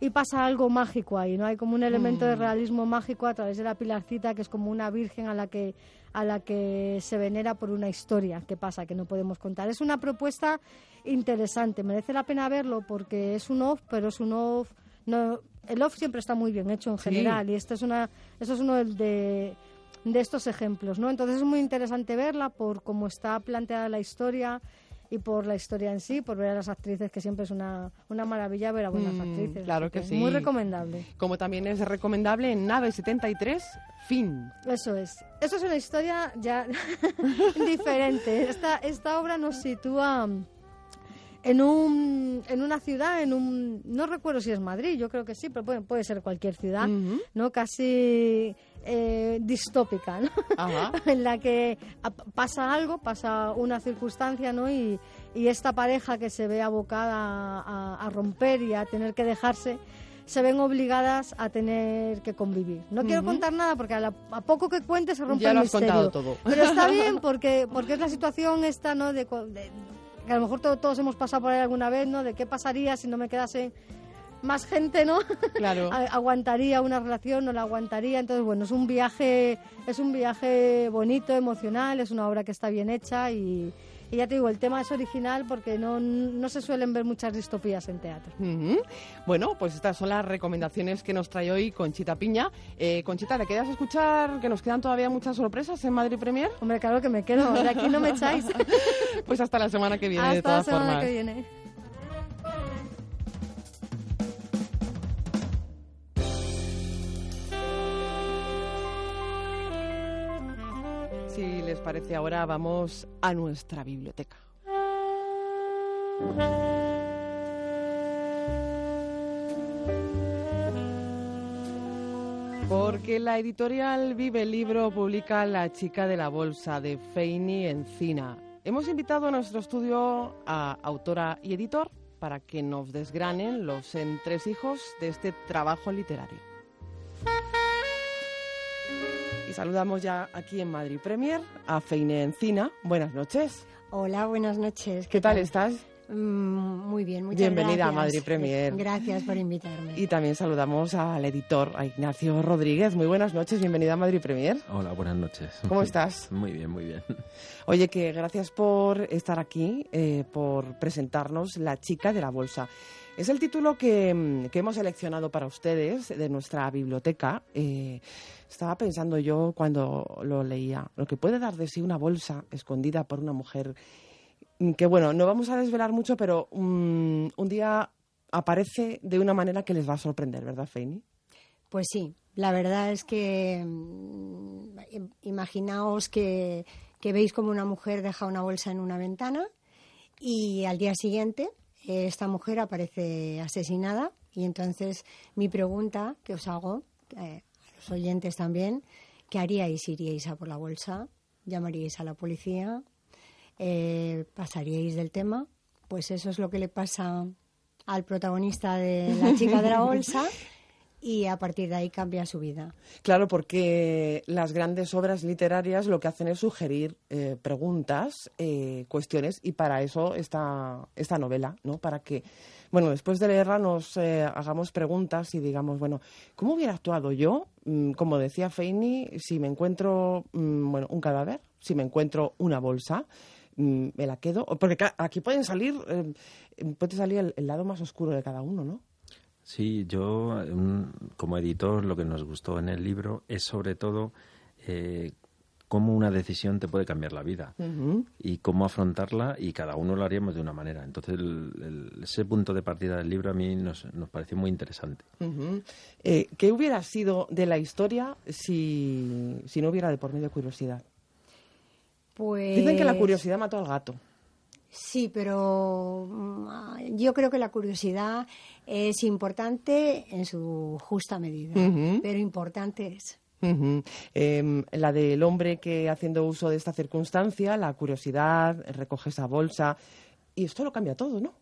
y pasa algo mágico ahí, ¿no? Hay como un elemento de Mm. realismo mágico a través de la pilarcita que es como una virgen a la que a la que se venera por una historia que pasa que no podemos contar. Es una propuesta interesante, merece la pena verlo porque es un off, pero es un off no el off siempre está muy bien hecho en Sí. general y esto es una esto es uno de de estos ejemplos, ¿no? Entonces es muy interesante verla por cómo está planteada la historia y por la historia en sí, por ver a las actrices, que siempre es una, una maravilla ver a buenas Mm, actrices. claro que sí. Muy recomendable. Como también es recomendable en Nave 73, Fin. Eso es. Eso es una historia ya <laughs> diferente. Esta, esta obra nos sitúa en, un, en una ciudad, en un... No recuerdo si es Madrid, yo creo que sí, pero puede, puede ser cualquier ciudad. ¿no? Casi eh, distópica, ¿no? Ajá. <laughs> en la que pasa algo, pasa una circunstancia, ¿no? Y, y esta pareja que se ve abocada a, a romper y a tener que dejarse, se ven obligadas a tener que convivir. No quiero contar nada porque a, la- a poco que cuente se rompe Ya el lo has misterio. contado todo. Pero está <laughs> bien porque, porque es la situación esta, ¿no? De, que a lo mejor to- todos hemos pasado por ahí alguna vez, ¿no? De qué pasaría si no me quedase más gente, ¿no? Claro. <laughs> Aguantaría una relación, no la aguantaría. Entonces, bueno, es un viaje, es un viaje bonito, emocional, es una obra que está bien hecha y, y ya te digo, el tema es original porque no, no se suelen ver muchas distopías en teatro. Bueno, pues estas son las recomendaciones que nos trae hoy Conchita Piña. Eh, Conchita, ¿te quedas a escuchar que nos quedan todavía muchas sorpresas en Madrid Premier? Hombre, claro que me quedo, de aquí no me echáis. <laughs> Pues hasta la semana que viene, de Hasta la todas semana formas. que viene. Si les parece ahora, vamos a nuestra biblioteca. Porque la editorial Vive el Libro publica La chica de la bolsa de Feini Encina. Hemos invitado a nuestro estudio a autora y editor para que nos desgranen los entresijos de este trabajo literario. Saludamos ya aquí en Madrid Premier a Feine Encina. Buenas noches. Hola, buenas noches. ¿Qué tal estás? Mm, muy bien, muchas Bienvenida a gracias. Madrid Premier. Gracias por invitarme. Y también saludamos al editor, a Ignacio Rodríguez. Muy buenas noches, bienvenida a Madrid Premier. Hola, buenas noches. ¿Cómo estás? <laughs> Muy bien, muy bien. Oye, que gracias por estar aquí, eh, por presentarnos La chica de la bolsa. Es el título que, mm, que hemos seleccionado para ustedes de nuestra biblioteca. Eh, estaba pensando yo cuando lo leía, lo que puede dar de sí una bolsa escondida por una mujer mm, que, bueno, no vamos a desvelar mucho, pero mm, un día aparece de una manera que les va a sorprender, ¿verdad, Feini? Pues sí, la verdad es que mm, im- imaginaos que, que veis como una mujer deja una bolsa en una ventana y al día siguiente eh, esta mujer aparece asesinada y entonces mi pregunta que os hago eh, oyentes también, ¿qué haríais? ¿Iríais a por la bolsa? ¿Llamaríais a la policía? Eh, ¿Pasaríais del tema? Pues eso es lo que le pasa al protagonista de La chica de la <laughs> bolsa y a partir de ahí cambia su vida. Claro, porque las grandes obras literarias lo que hacen es sugerir eh, preguntas, eh, cuestiones, y para eso está esta novela, ¿no? Para que, bueno, después de leerla nos eh, hagamos preguntas y digamos, bueno, ¿cómo hubiera actuado yo? Mm, como decía Feini, si me encuentro, mm, bueno, un cadáver, si me encuentro una bolsa, mm, me la quedo, porque aquí pueden salir, eh, puede salir el, lado más oscuro de cada uno, ¿no? Sí, yo mm, como editor lo que nos gustó en el libro es sobre todo eh, cómo una decisión te puede cambiar la vida y cómo afrontarla y cada uno lo haríamos de una manera. Entonces el- el- ese punto de partida del libro a mí nos, nos pareció muy interesante. Eh, ¿Qué hubiera sido de la historia si, si no hubiera de por medio curiosidad? Pues Dicen que la curiosidad mató al gato. Sí, pero mm, yo creo que la curiosidad es importante en su justa medida, pero importante es. Em, la del hombre que haciendo uso de esta circunstancia, la curiosidad, recoge esa bolsa y esto lo cambia todo, ¿no?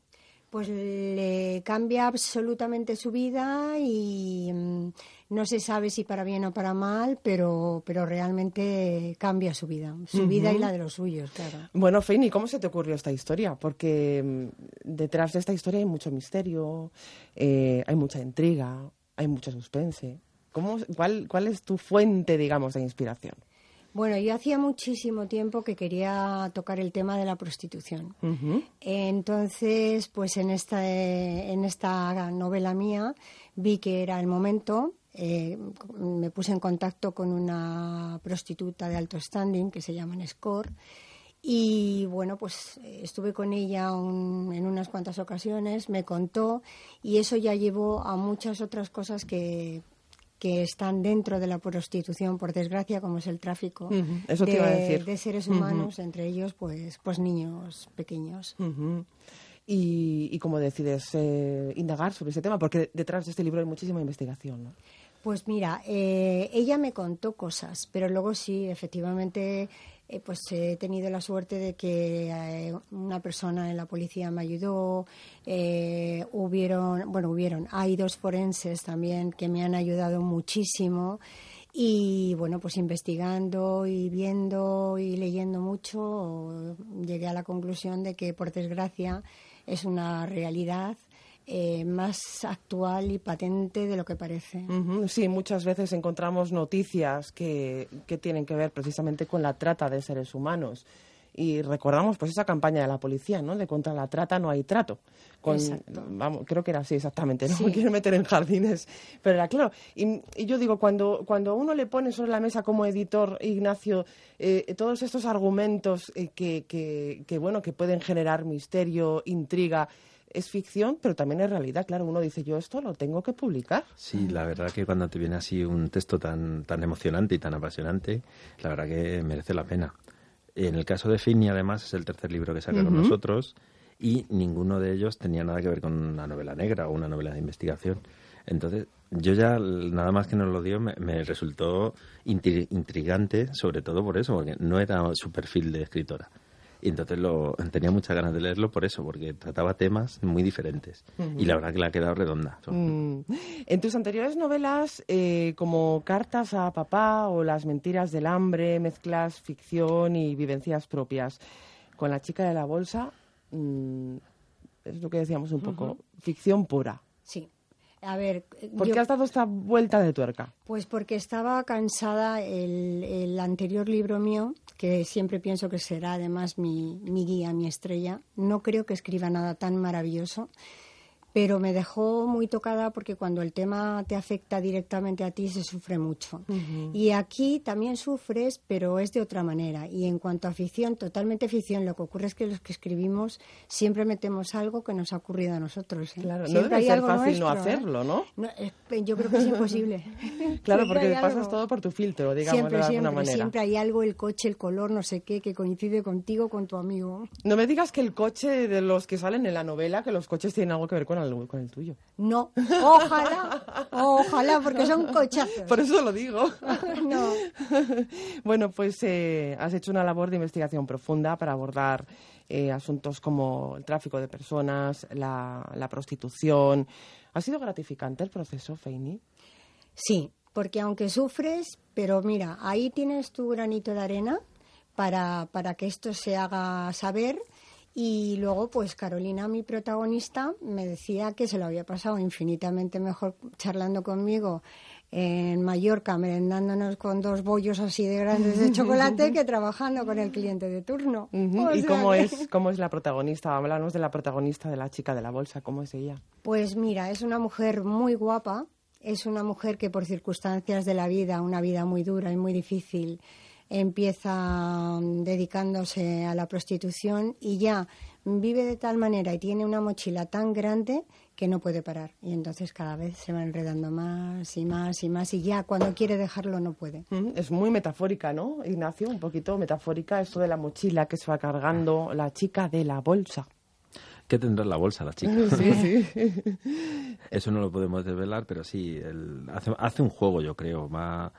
Pues le cambia absolutamente su vida y mm, no se sabe si para bien o para mal, pero, pero realmente cambia su vida, su vida y la de los suyos, claro. Bueno, Feini, ¿cómo se te ocurrió esta historia? Porque mm, detrás de esta historia hay mucho misterio, eh, hay mucha intriga, hay mucho suspense. ¿Cómo, cuál, ¿Cuál es tu fuente, digamos, de inspiración? Bueno, yo hacía muchísimo tiempo que quería tocar el tema de la prostitución. Entonces, pues en esta, en esta novela mía vi que era el momento. Eh, me puse en contacto con una prostituta de alto standing que se llama Score. Y bueno, pues estuve con ella en unas cuantas ocasiones, me contó y eso ya llevó a muchas otras cosas que que están dentro de la prostitución, por desgracia, como es el tráfico de, seres humanos, entre ellos, pues, pues niños pequeños. y, cómo decides eh, indagar sobre ese tema? Porque detrás de este libro hay muchísima investigación, ¿no? Pues mira, eh, ella me contó cosas, pero luego sí, efectivamente, eh, pues he tenido la suerte de que eh, una persona en la policía me ayudó, eh, hubieron, bueno, hubieron, hay dos forenses también que me han ayudado muchísimo y bueno, pues investigando y viendo y leyendo mucho, llegué a la conclusión de que por desgracia es una realidad eh, más actual y patente de lo que parece. Sí, muchas veces encontramos noticias que, que tienen que ver precisamente con la trata de seres humanos y recordamos pues esa campaña de la policía, ¿no? De contra la trata no hay trato. Con, vamos, creo que era así exactamente, no <laughs> me quiero meter en jardines, pero era claro. Y, yo digo, cuando, cuando uno le pone sobre la mesa como editor, Ignacio, eh, todos estos argumentos eh, que, que, que, bueno, que pueden generar misterio, intriga, es ficción, pero también es realidad. Claro, uno dice, yo esto lo tengo que publicar. Sí, la verdad que cuando te viene así un texto tan, tan emocionante y tan apasionante, la verdad que merece la pena. En el caso de Finny, además, es el tercer libro que saca con nosotros y ninguno de ellos tenía nada que ver con una novela negra o una novela de investigación. Entonces, yo ya, nada más que nos lo dio, me, me resultó intrigante, sobre todo por eso, porque no era su perfil de escritora. Y entonces lo, tenía muchas ganas de leerlo por eso, porque trataba temas muy diferentes. Y la verdad que le ha quedado redonda. Mm. En tus anteriores novelas, eh, como Cartas a Papá o Las Mentiras del Hambre, mezclas ficción y vivencias propias. Con La Chica de la Bolsa, mm, es lo que decíamos un poco, ficción pura. Sí. A ver, ¿Por qué has dado esta vuelta de tuerca? Pues porque estaba cansada el, el anterior libro mío, que siempre pienso que será además mi, mi guía, mi estrella. No creo que escriba nada tan maravilloso pero me dejó muy tocada porque cuando el tema te afecta directamente a ti se sufre mucho. Y aquí también sufres, pero es de otra manera. Y en cuanto a ficción, totalmente ficción, lo que ocurre es que los que escribimos siempre metemos algo que nos ha ocurrido a nosotros. ¿eh? Claro, no debe ser fácil no ¿eh? hacerlo, ¿no? Yo creo que es imposible. <laughs> claro, porque pasas todo por tu filtro, digamos, siempre, de alguna manera. Siempre hay algo, el coche, el color, no sé qué, que coincide contigo, con tu amigo. No me digas que el coche de los que salen en la novela, que los coches tienen algo que ver con con el tuyo. No, ojalá, ojalá, porque son cochazos. Por eso lo digo. <laughs> no. <laughs> Bueno, pues eh, has hecho una labor de investigación profunda para abordar eh, asuntos como el tráfico de personas, la, la prostitución. ¿Ha sido gratificante el proceso, Feini? Sí, porque aunque sufres, pero mira, ahí tienes tu granito de arena para, para que esto se haga saber y luego, pues Carolina, mi protagonista, me decía que se lo había pasado infinitamente mejor charlando conmigo en Mallorca, merendándonos con dos bollos así de grandes de chocolate <laughs> que trabajando con el cliente de turno. ¿Y cómo, es, cómo es la protagonista? Hablamos de la protagonista de la chica de la bolsa. ¿Cómo es ella? Pues mira, es una mujer muy guapa. Es una mujer que por circunstancias de la vida, una vida muy dura y muy difícil, empieza mm, dedicándose a la prostitución y ya vive de tal manera y tiene una mochila tan grande que no puede parar. Y entonces cada vez se va enredando más y más y más y ya cuando quiere dejarlo no puede. Es muy metafórica, ¿no, Ignacio? Un poquito metafórica esto de la mochila que se va cargando la chica de la bolsa. ¿Qué tendrá en la bolsa la chica? Sí, sí. Eso no lo podemos desvelar, pero sí, hace, hace un juego, yo creo, más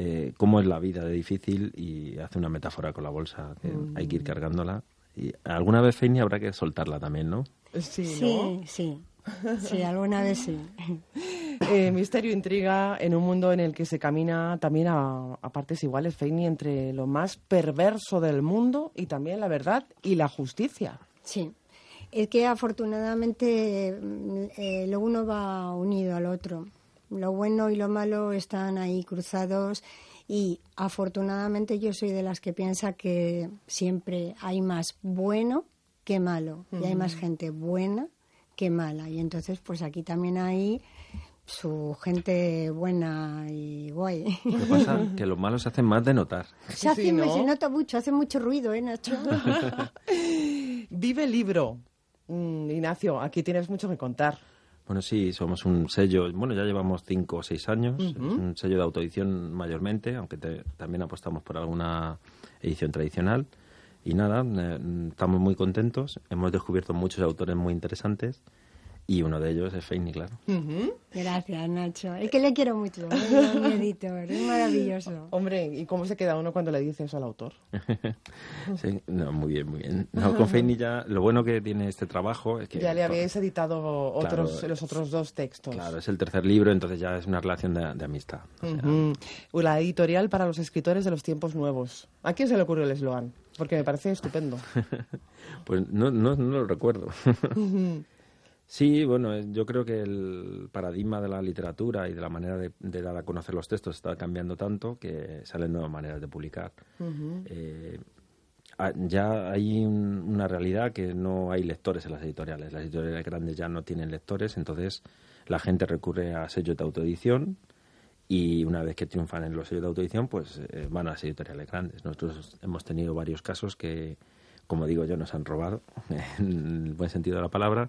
eh, cómo es la vida de difícil y hace una metáfora con la bolsa, que hay que ir mm. cargándola. Y alguna vez, Feini, habrá que soltarla también, ¿no? Sí, sí, sí. Sí, alguna vez sí. <laughs> Eh, misterio, intriga en un mundo en el que se camina también a, a partes iguales, Feini, entre lo más perverso del mundo y también la verdad y la justicia. Sí. Es que afortunadamente mm, eh, lo uno va unido al otro. Lo bueno y lo malo están ahí cruzados y afortunadamente yo soy de las que piensa que siempre hay más bueno que malo y hay más Ujú. gente buena que mala y entonces pues aquí también hay su gente buena y guay. Lo que pasa <laughs> que los malos se hacen más de notar. Se, hace, se nota mucho, hace mucho ruido, ¿eh, Nacho? <laughs> <laughs> Vive libro. Mm, Ignacio, aquí tienes mucho que contar. Bueno, sí, somos un sello, bueno, ya llevamos cinco o seis años, es un sello de autoedición mayormente, aunque te- también apostamos por alguna edición tradicional. Y nada, eh, estamos muy contentos, hemos descubierto muchos autores muy interesantes y uno de ellos es Feini, claro. Gracias, Nacho. Es que le quiero mucho, es mi editor, es maravilloso. <laughs> Hombre, ¿y cómo se queda uno cuando le dice eso al autor? <laughs> Sí, no, muy bien, muy bien. No, con Feini ya, lo bueno que tiene este trabajo es que... ya le habéis editado otros, Claro, los otros dos textos. Claro, es el tercer libro, entonces ya es una relación de, de amistad. Ujú. La editorial para los escritores de los tiempos nuevos. ¿A quién se le ocurrió el eslogan? Porque me parece estupendo. <laughs> Pues no, no, no lo recuerdo. Sí, bueno, eh, yo creo que el paradigma de la literatura y de la manera de, de dar a conocer los textos está cambiando tanto que salen nuevas maneras de publicar. Eh, ya hay un- una realidad que no hay lectores en las editoriales. Las editoriales grandes ya no tienen lectores, entonces la gente recurre a sellos de autoedición y una vez que triunfan en los sellos de autoedición, pues eh, van a las editoriales grandes. Nosotros hemos tenido varios casos que, como digo yo, nos han robado, <laughs> en el buen sentido de la palabra,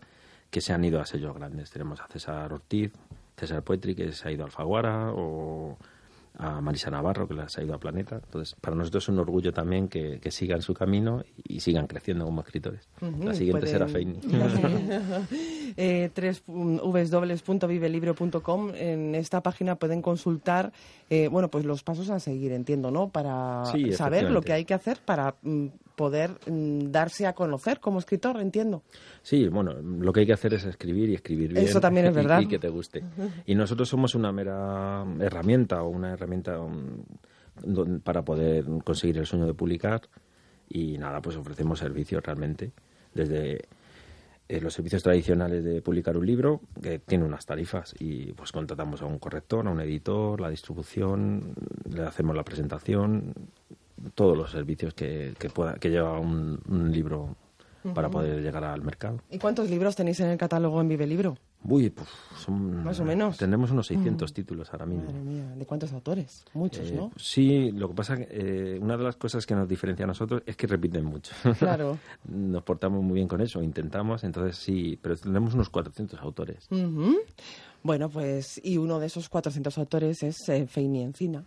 que se han ido a sellos grandes. Tenemos a César Ortiz, César Poetri, que se ha ido a Alfaguara, o a Marisa Navarro, que se ha ido a Planeta. Entonces, para nosotros es un orgullo también que, que sigan su camino y sigan creciendo como escritores. Ujú, La siguiente pueden- será Feini. <laughs> eh, mm, www.vivelibro.com. En esta página pueden consultar, eh, bueno, pues los pasos a seguir, entiendo, ¿no? Para Sí, saber lo que hay que hacer para mm, poder mm, darse a conocer como escritor, entiendo. Sí, bueno, lo que hay que hacer es escribir y escribir bien. Eso también es <laughs> y- verdad. Y, que te guste. Y nosotros somos una mera herramienta o una herramienta um, don- para poder conseguir el sueño de publicar. Y nada, pues ofrecemos servicios realmente. Desde eh, los servicios tradicionales de publicar un libro, que tiene unas tarifas, y pues contratamos a un corrector, a un editor, la distribución, le hacemos la presentación, todos los servicios que, que, pueda, que lleva un, un libro para poder llegar al mercado. ¿Y cuántos libros tenéis en el catálogo en Vive Libro? Uy, pues son... Más o menos. Tenemos unos 600 Mm. títulos ahora mismo. Madre mía, ¿de cuántos autores? Muchos, Eh, ¿no? Sí, lo que pasa que eh, una de las cosas que nos diferencia a nosotros es que repiten mucho. Claro. <laughs> nos portamos muy bien con eso, intentamos, entonces sí, pero tenemos unos 400 autores. Bueno, pues, y uno de esos 400 autores es eh, Feini Encina,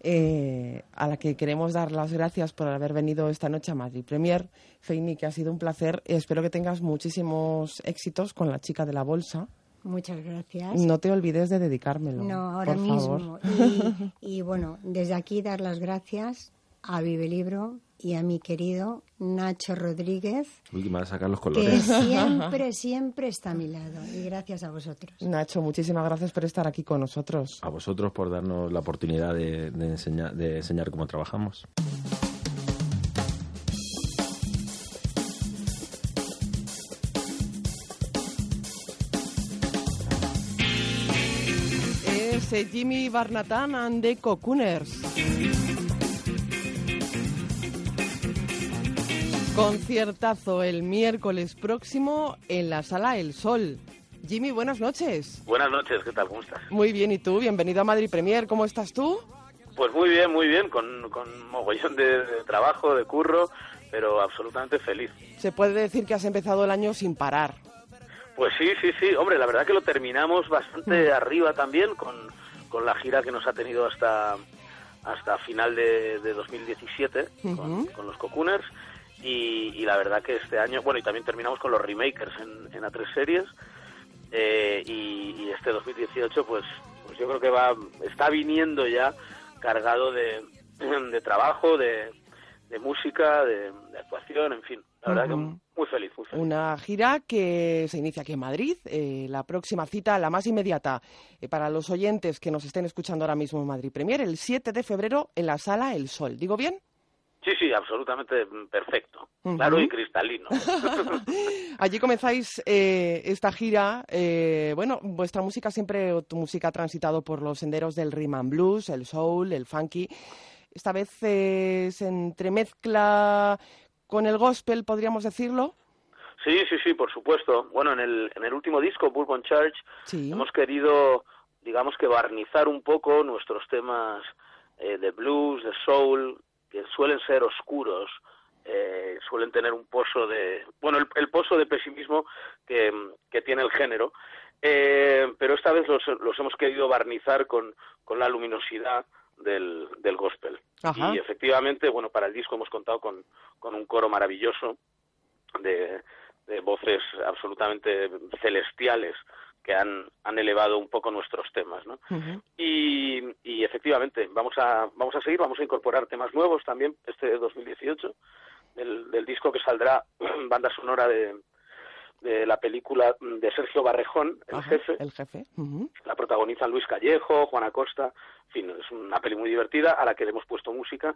eh, a la que queremos dar las gracias por haber venido esta noche a Madrid Premier. Feini, que ha sido un placer. Espero que tengas muchísimos éxitos con la chica de la bolsa. Muchas gracias. No te olvides de dedicármelo. No, ahora por mismo. favor. <laughs> Y, y, bueno, desde aquí dar las gracias a Vive Libro y a mi querido Nacho Rodríguez, Uy, que me a sacar los que colores. siempre, <laughs> siempre está a mi lado. Y gracias a vosotros. Nacho, muchísimas gracias por estar aquí con nosotros. A vosotros por darnos la oportunidad de, de enseñar, de enseñar cómo trabajamos. Es Jimmy Barnatán and the Cocooners. Conciertazo el miércoles próximo en la Sala El Sol. Jimmy, buenas noches. Buenas noches, ¿qué tal? ¿Cómo estás? Muy bien, ¿y tú? Bienvenido a Madrid Premier. ¿Cómo estás tú? Pues muy bien, muy bien, con, con mogollón de, de trabajo, de curro, pero absolutamente feliz. Se puede decir que has empezado el año sin parar. Pues sí, sí, sí, hombre, la verdad que lo terminamos bastante arriba también con, con la gira que nos ha tenido hasta, hasta final de, de 2017 con, los Cocooners y, y la verdad que este año, bueno, y también terminamos con los remakers en, en A3 series eh, y, y este 2018 pues, pues yo creo que va está viniendo ya cargado de, <clears throat> de trabajo, de, de música, de, de actuación, en fin. La verdad que muy feliz, muy feliz. Una gira que se inicia aquí en Madrid. eh, la próxima cita, la más inmediata, eh, para los oyentes que nos estén escuchando ahora mismo en Madrid Premier, el 7 de febrero en la Sala El Sol. ¿Digo bien? Sí, sí, absolutamente perfecto. Claro y cristalino. <laughs> Allí comenzáis eh, esta gira. eh, bueno, vuestra música siempre, o tu música ha transitado por los senderos del rhythm and blues, el soul, el funky. Esta vez eh, se entremezcla con el gospel, podríamos decirlo. Sí, sí, sí, por supuesto. Bueno, en el, en el último disco, Bourbon Church, Sí. hemos querido, digamos que barnizar un poco nuestros temas eh, de blues, de soul, que suelen ser oscuros, eh, suelen tener un pozo de, bueno, el, el pozo de pesimismo que, que tiene el género, eh, pero esta vez los, los hemos querido barnizar con, con la luminosidad del, del gospel. Ajá. Y efectivamente, bueno, para el disco hemos contado con, con un coro maravilloso de, de voces absolutamente celestiales que han, han elevado un poco nuestros temas, ¿no? Y, y efectivamente, vamos a, vamos a seguir, vamos a incorporar temas nuevos también este 2018, del, del disco que saldrá, <clears throat> banda sonora de, de la película de Sergio Barrejón, El Ajá, Jefe. El jefe. La protagonizan Luis Callejo, Juan Acosta, en fin, es una peli muy divertida a la que le hemos puesto música.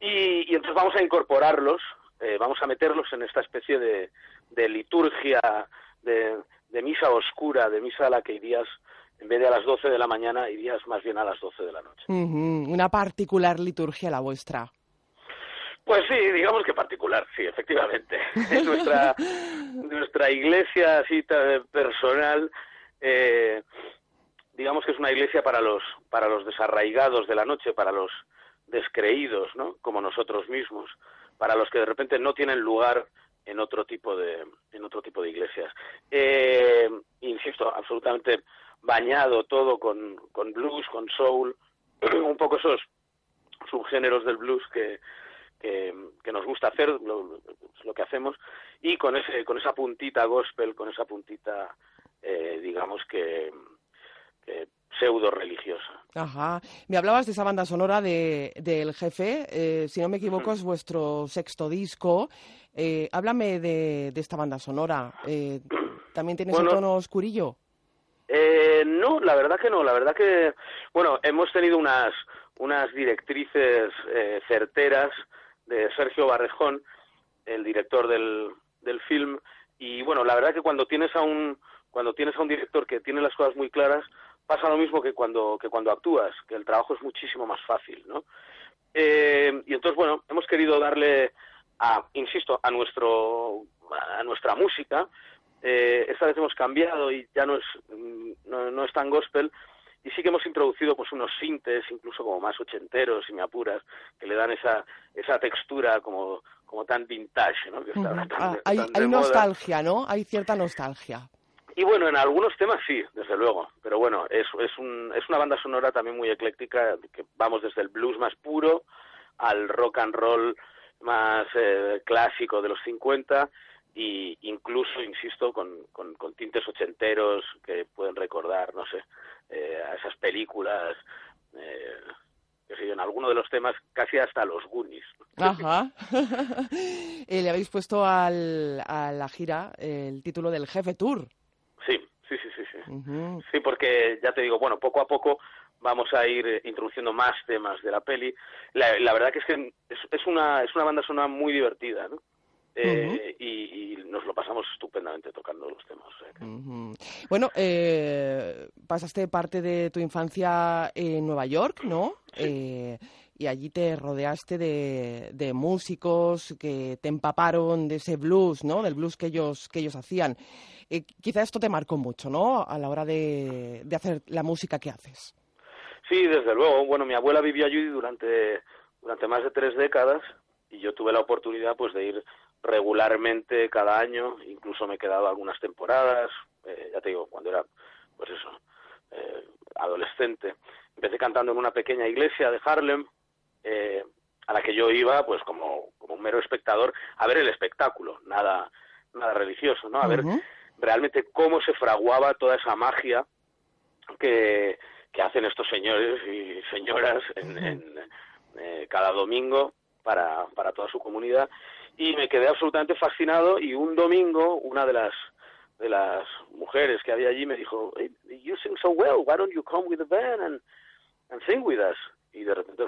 Y, y entonces vamos a incorporarlos, eh, vamos a meterlos en esta especie de, de liturgia, de, de misa oscura, de misa a la que irías, en vez de a las 12 de la mañana, irías más bien a las 12 de la noche. Una particular liturgia la vuestra. Pues sí, digamos que particular, sí, efectivamente. <laughs> nuestra, nuestra iglesia así personal, eh, digamos que es una iglesia para los, para los desarraigados de la noche, para los descreídos, ¿no? Como nosotros mismos, para los que de repente no tienen lugar en otro tipo de, en otro tipo de iglesias. Eh, insisto, absolutamente bañado todo con, con blues, con soul, <clears throat> un poco esos subgéneros del blues que, que, nos gusta hacer, lo, lo que hacemos, y con ese, con esa puntita gospel, con esa puntita, eh, digamos que, que pseudo religiosa. Ajá. Me hablabas de esa banda sonora de, del jefe. eh, si no me equivoco, es vuestro sexto disco. Eh, háblame de, de esta banda sonora. Eh, ¿También tienes Bueno. un tono oscurillo? Eh, no, la verdad que no. La verdad que, bueno, hemos tenido unas, unas directrices eh, certeras de Sergio Barrejón, el director del, del film, y bueno, la verdad que cuando tienes a un cuando tienes a un director que tiene las cosas muy claras, pasa lo mismo que cuando que cuando actúas, que el trabajo es muchísimo más fácil, ¿no? Eh, y entonces, bueno, hemos querido darle a, insisto, a nuestro a nuestra música. Eh, esta vez hemos cambiado y ya no es mm, no, no es tan gospel y sí que hemos introducido pues unos sintes incluso como más ochenteros si me apuras que le dan esa esa textura como como tan vintage ¿no? que está ahora tan Ah, hay tan moda. nostalgia, ¿no? Hay cierta nostalgia. Y bueno, en algunos temas sí, desde luego. Pero bueno, es, un, es una banda sonora también muy ecléctica, que vamos desde el blues más puro al rock and roll más eh, clásico de los 50 y incluso, insisto, con, con, tintes ochenteros que pueden recordar, no sé, eh, a esas películas, eh, qué en alguno de los temas casi hasta los Goonies. Ajá. <laughs> Eh, le habéis puesto al, a la gira el título del Jefe Tour. Sí, sí, sí, sí. sí. Sí, porque ya te digo, bueno, poco a poco vamos a ir eh, introduciendo más temas de la peli. La, la verdad que es que es, es una es una banda sonora muy divertida, ¿no? Eh, y, y nos lo pasamos estupendamente tocando los temas. o sea que- Ujú. Bueno, eh, pasaste parte de tu infancia en Nueva York, ¿no? Eh, y allí te rodeaste de, de músicos que te empaparon de ese blues, ¿no? Del blues que ellos, que ellos hacían. Eh, quizá esto te marcó mucho, ¿no? A la hora de, de hacer la música que haces. Sí, desde luego. Bueno, mi abuela vivió allí durante durante más de tres décadas y yo tuve la oportunidad pues de ir regularmente cada año, incluso me he quedado algunas temporadas, eh, ya te digo, cuando era, pues eso, eh, adolescente. Empecé cantando en una pequeña iglesia de Harlem, eh, a la que yo iba pues como, como un mero espectador a ver el espectáculo, nada, nada religioso, ¿no? A ver realmente cómo se fraguaba toda esa magia que, que hacen estos señores y señoras en, en, eh, cada domingo para, para toda su comunidad. Y me quedé absolutamente fascinado y un domingo una de las de las mujeres que había allí me dijo "Hey, you sing so well why don't you come with the band and, and sing with us y de repente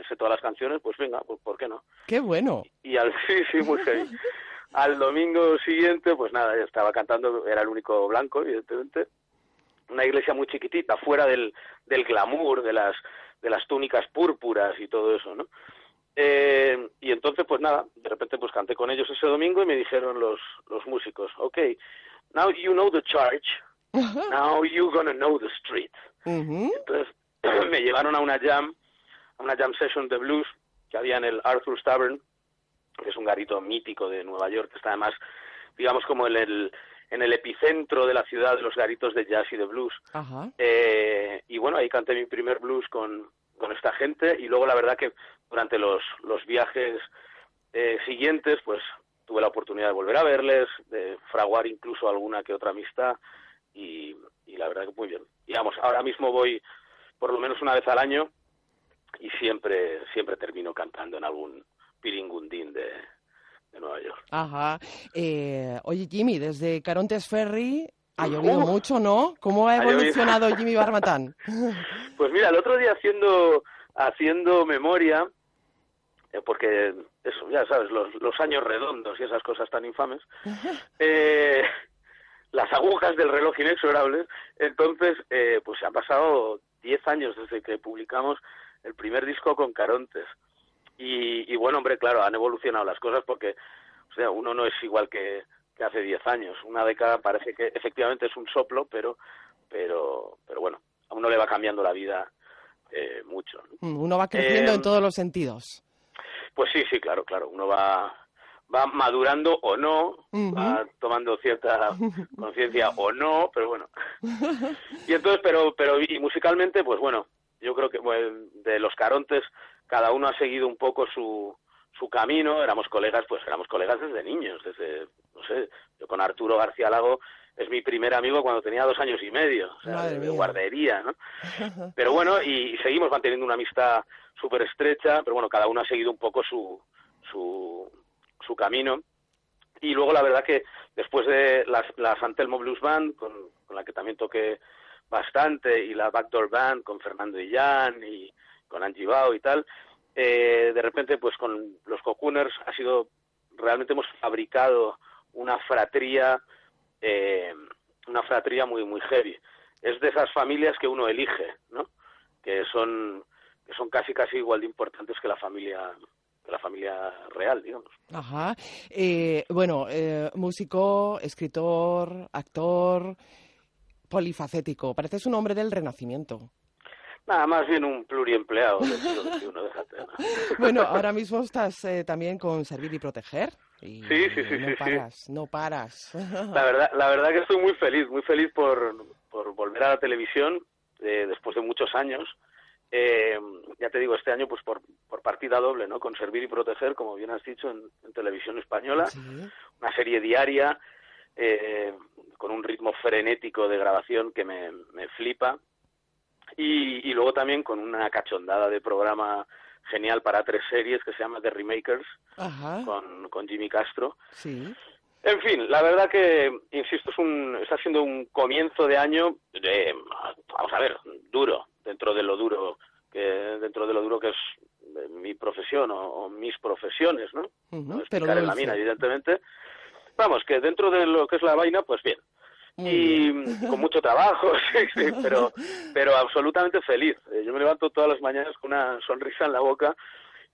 me sé todas las canciones pues venga pues por qué no Qué bueno. y al <laughs> sí sí muy feliz al domingo siguiente pues nada ya estaba cantando era el único blanco evidentemente. Una iglesia muy chiquitita fuera del del glamour de las de las túnicas púrpuras y todo eso no eh, y entonces pues nada de repente pues canté con ellos ese domingo y me dijeron los los músicos okay now you know the church now you're gonna know the street. Ujú. entonces <clears throat> me llevaron a una jam, una jam session de blues que había en el Arthur's Tavern, que es un garito mítico de Nueva York, que está además, digamos, como en el, en el epicentro de la ciudad de los garitos de jazz y de blues. Ajá. Eh, y bueno, ahí canté mi primer blues con, con esta gente y luego la verdad que durante los, los viajes eh, siguientes, pues tuve la oportunidad de volver a verles, de fraguar incluso alguna que otra amistad y, y la verdad que muy bien. Y vamos, ahora mismo voy por lo menos una vez al año y siempre siempre termino cantando en algún piringundín de, de Nueva York. Ajá. Eh, oye, Jimmy, desde Carontes Ferry ha Uf. llovido mucho, ¿no? ¿Cómo ha evolucionado <laughs> Jimmy Barmatán? Pues mira, el otro día haciendo haciendo memoria, eh, porque eso, ya sabes, los, los años redondos y esas cosas tan infames, <laughs> eh, las agujas del reloj inexorables, entonces, eh, pues se han pasado 10 años desde que publicamos el primer disco con Carontes. Y, y bueno, hombre, claro, han evolucionado las cosas porque, o sea, uno no es igual que, que hace 10 años. Una década parece que efectivamente es un soplo, pero, pero, pero bueno, a uno le va cambiando la vida eh, mucho. ¿no? Uno va creciendo Eh, en todos los sentidos. Pues sí, sí, claro, claro. Uno va, va madurando o no, va tomando cierta conciencia o no, pero bueno. <laughs> Y entonces, pero, pero y musicalmente, pues bueno, yo creo que bueno, de los Carontes cada uno ha seguido un poco su su camino. Éramos colegas, pues éramos colegas desde niños, desde no sé, yo con Arturo García Lago es mi primer amigo cuando tenía dos años y medio, o sea, de, guardería, ¿no? <laughs> Pero bueno, y seguimos manteniendo una amistad súper estrecha, pero bueno, cada uno ha seguido un poco su, su, su camino. Y luego la verdad que después de la, la Santelmo Blues Band, con, con la que también toqué bastante, y la Backdoor Band con Fernando Illán y con Angie Bao y tal, eh, de repente pues con los Cocooners ha sido, realmente hemos fabricado una fratría, eh, una fratría muy, muy heavy. Es de esas familias que uno elige, ¿no? Que son, que son casi, casi igual de importantes que la familia, la familia real, digamos. Ajá. Eh, bueno, eh, músico, escritor, actor, polifacético. Pareces un hombre del Renacimiento. Nada más bien un pluriempleado del siglo XXI, déjate. ¿no? <laughs> Bueno, ahora mismo estás eh, también con Servir y Proteger. Y Sí, sí, sí, no sí, sí. paras, no paras. <laughs> La verdad, la verdad que estoy muy feliz, muy feliz por, por volver a la televisión eh, después de muchos años. Eh, ya te digo, este año pues por, por partida doble, ¿no? Con Servir y Proteger, como bien has dicho, en, en televisión española. Una serie diaria eh, con un ritmo frenético de grabación que me, me flipa. Y, y luego también con una cachondada de programa genial para tres series que se llama The Remakers Ajá. con, con Jimmy Castro. Sí. En fin, la verdad que, insisto, es un, está siendo un comienzo de año, de, vamos a ver, duro, dentro de lo duro que dentro de lo duro que es eh, mi profesión o, o mis profesiones, ¿no? Ujú, No pero explicar en la mina, evidentemente. Vamos, que dentro de lo que es la vaina, pues bien. Muy y <laughs> con mucho trabajo, <laughs> sí, sí, pero, <laughs> pero absolutamente feliz. Eh, Yo me levanto todas las mañanas con una sonrisa en la boca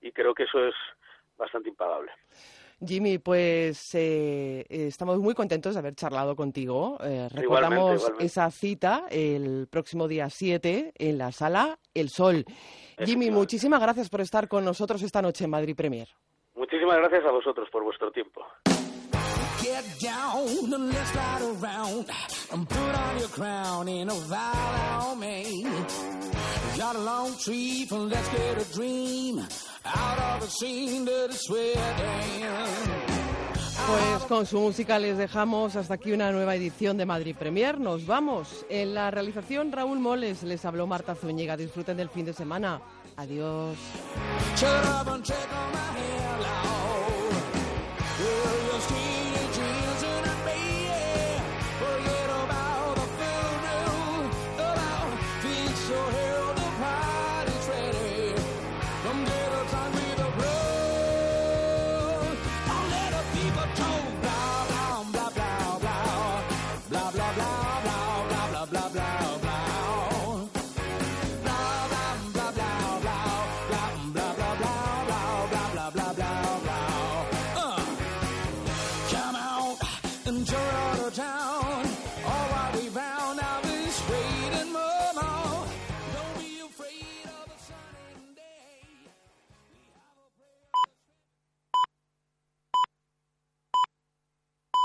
y creo que eso es bastante impagable. Jimmy, pues eh, eh, estamos muy contentos de haber charlado contigo. Eh, Igualmente, recordamos igualmente. esa cita el próximo día 7 en la sala El Sol. Jimmy, muchísimas gracias por estar con nosotros esta noche en Madrid Premier. Muchísimas gracias a vosotros por vuestro tiempo. Get down and let's ride around and put on your crown in a vow on me. Got a long tree and let's get a dream out of the scene that is sweating. Pues con su música les dejamos hasta aquí una nueva edición de Madrid Premier. Nos vamos. En la realización Raúl Moles les habló Marta Zúñiga. Disfruten del fin de semana. Adiós.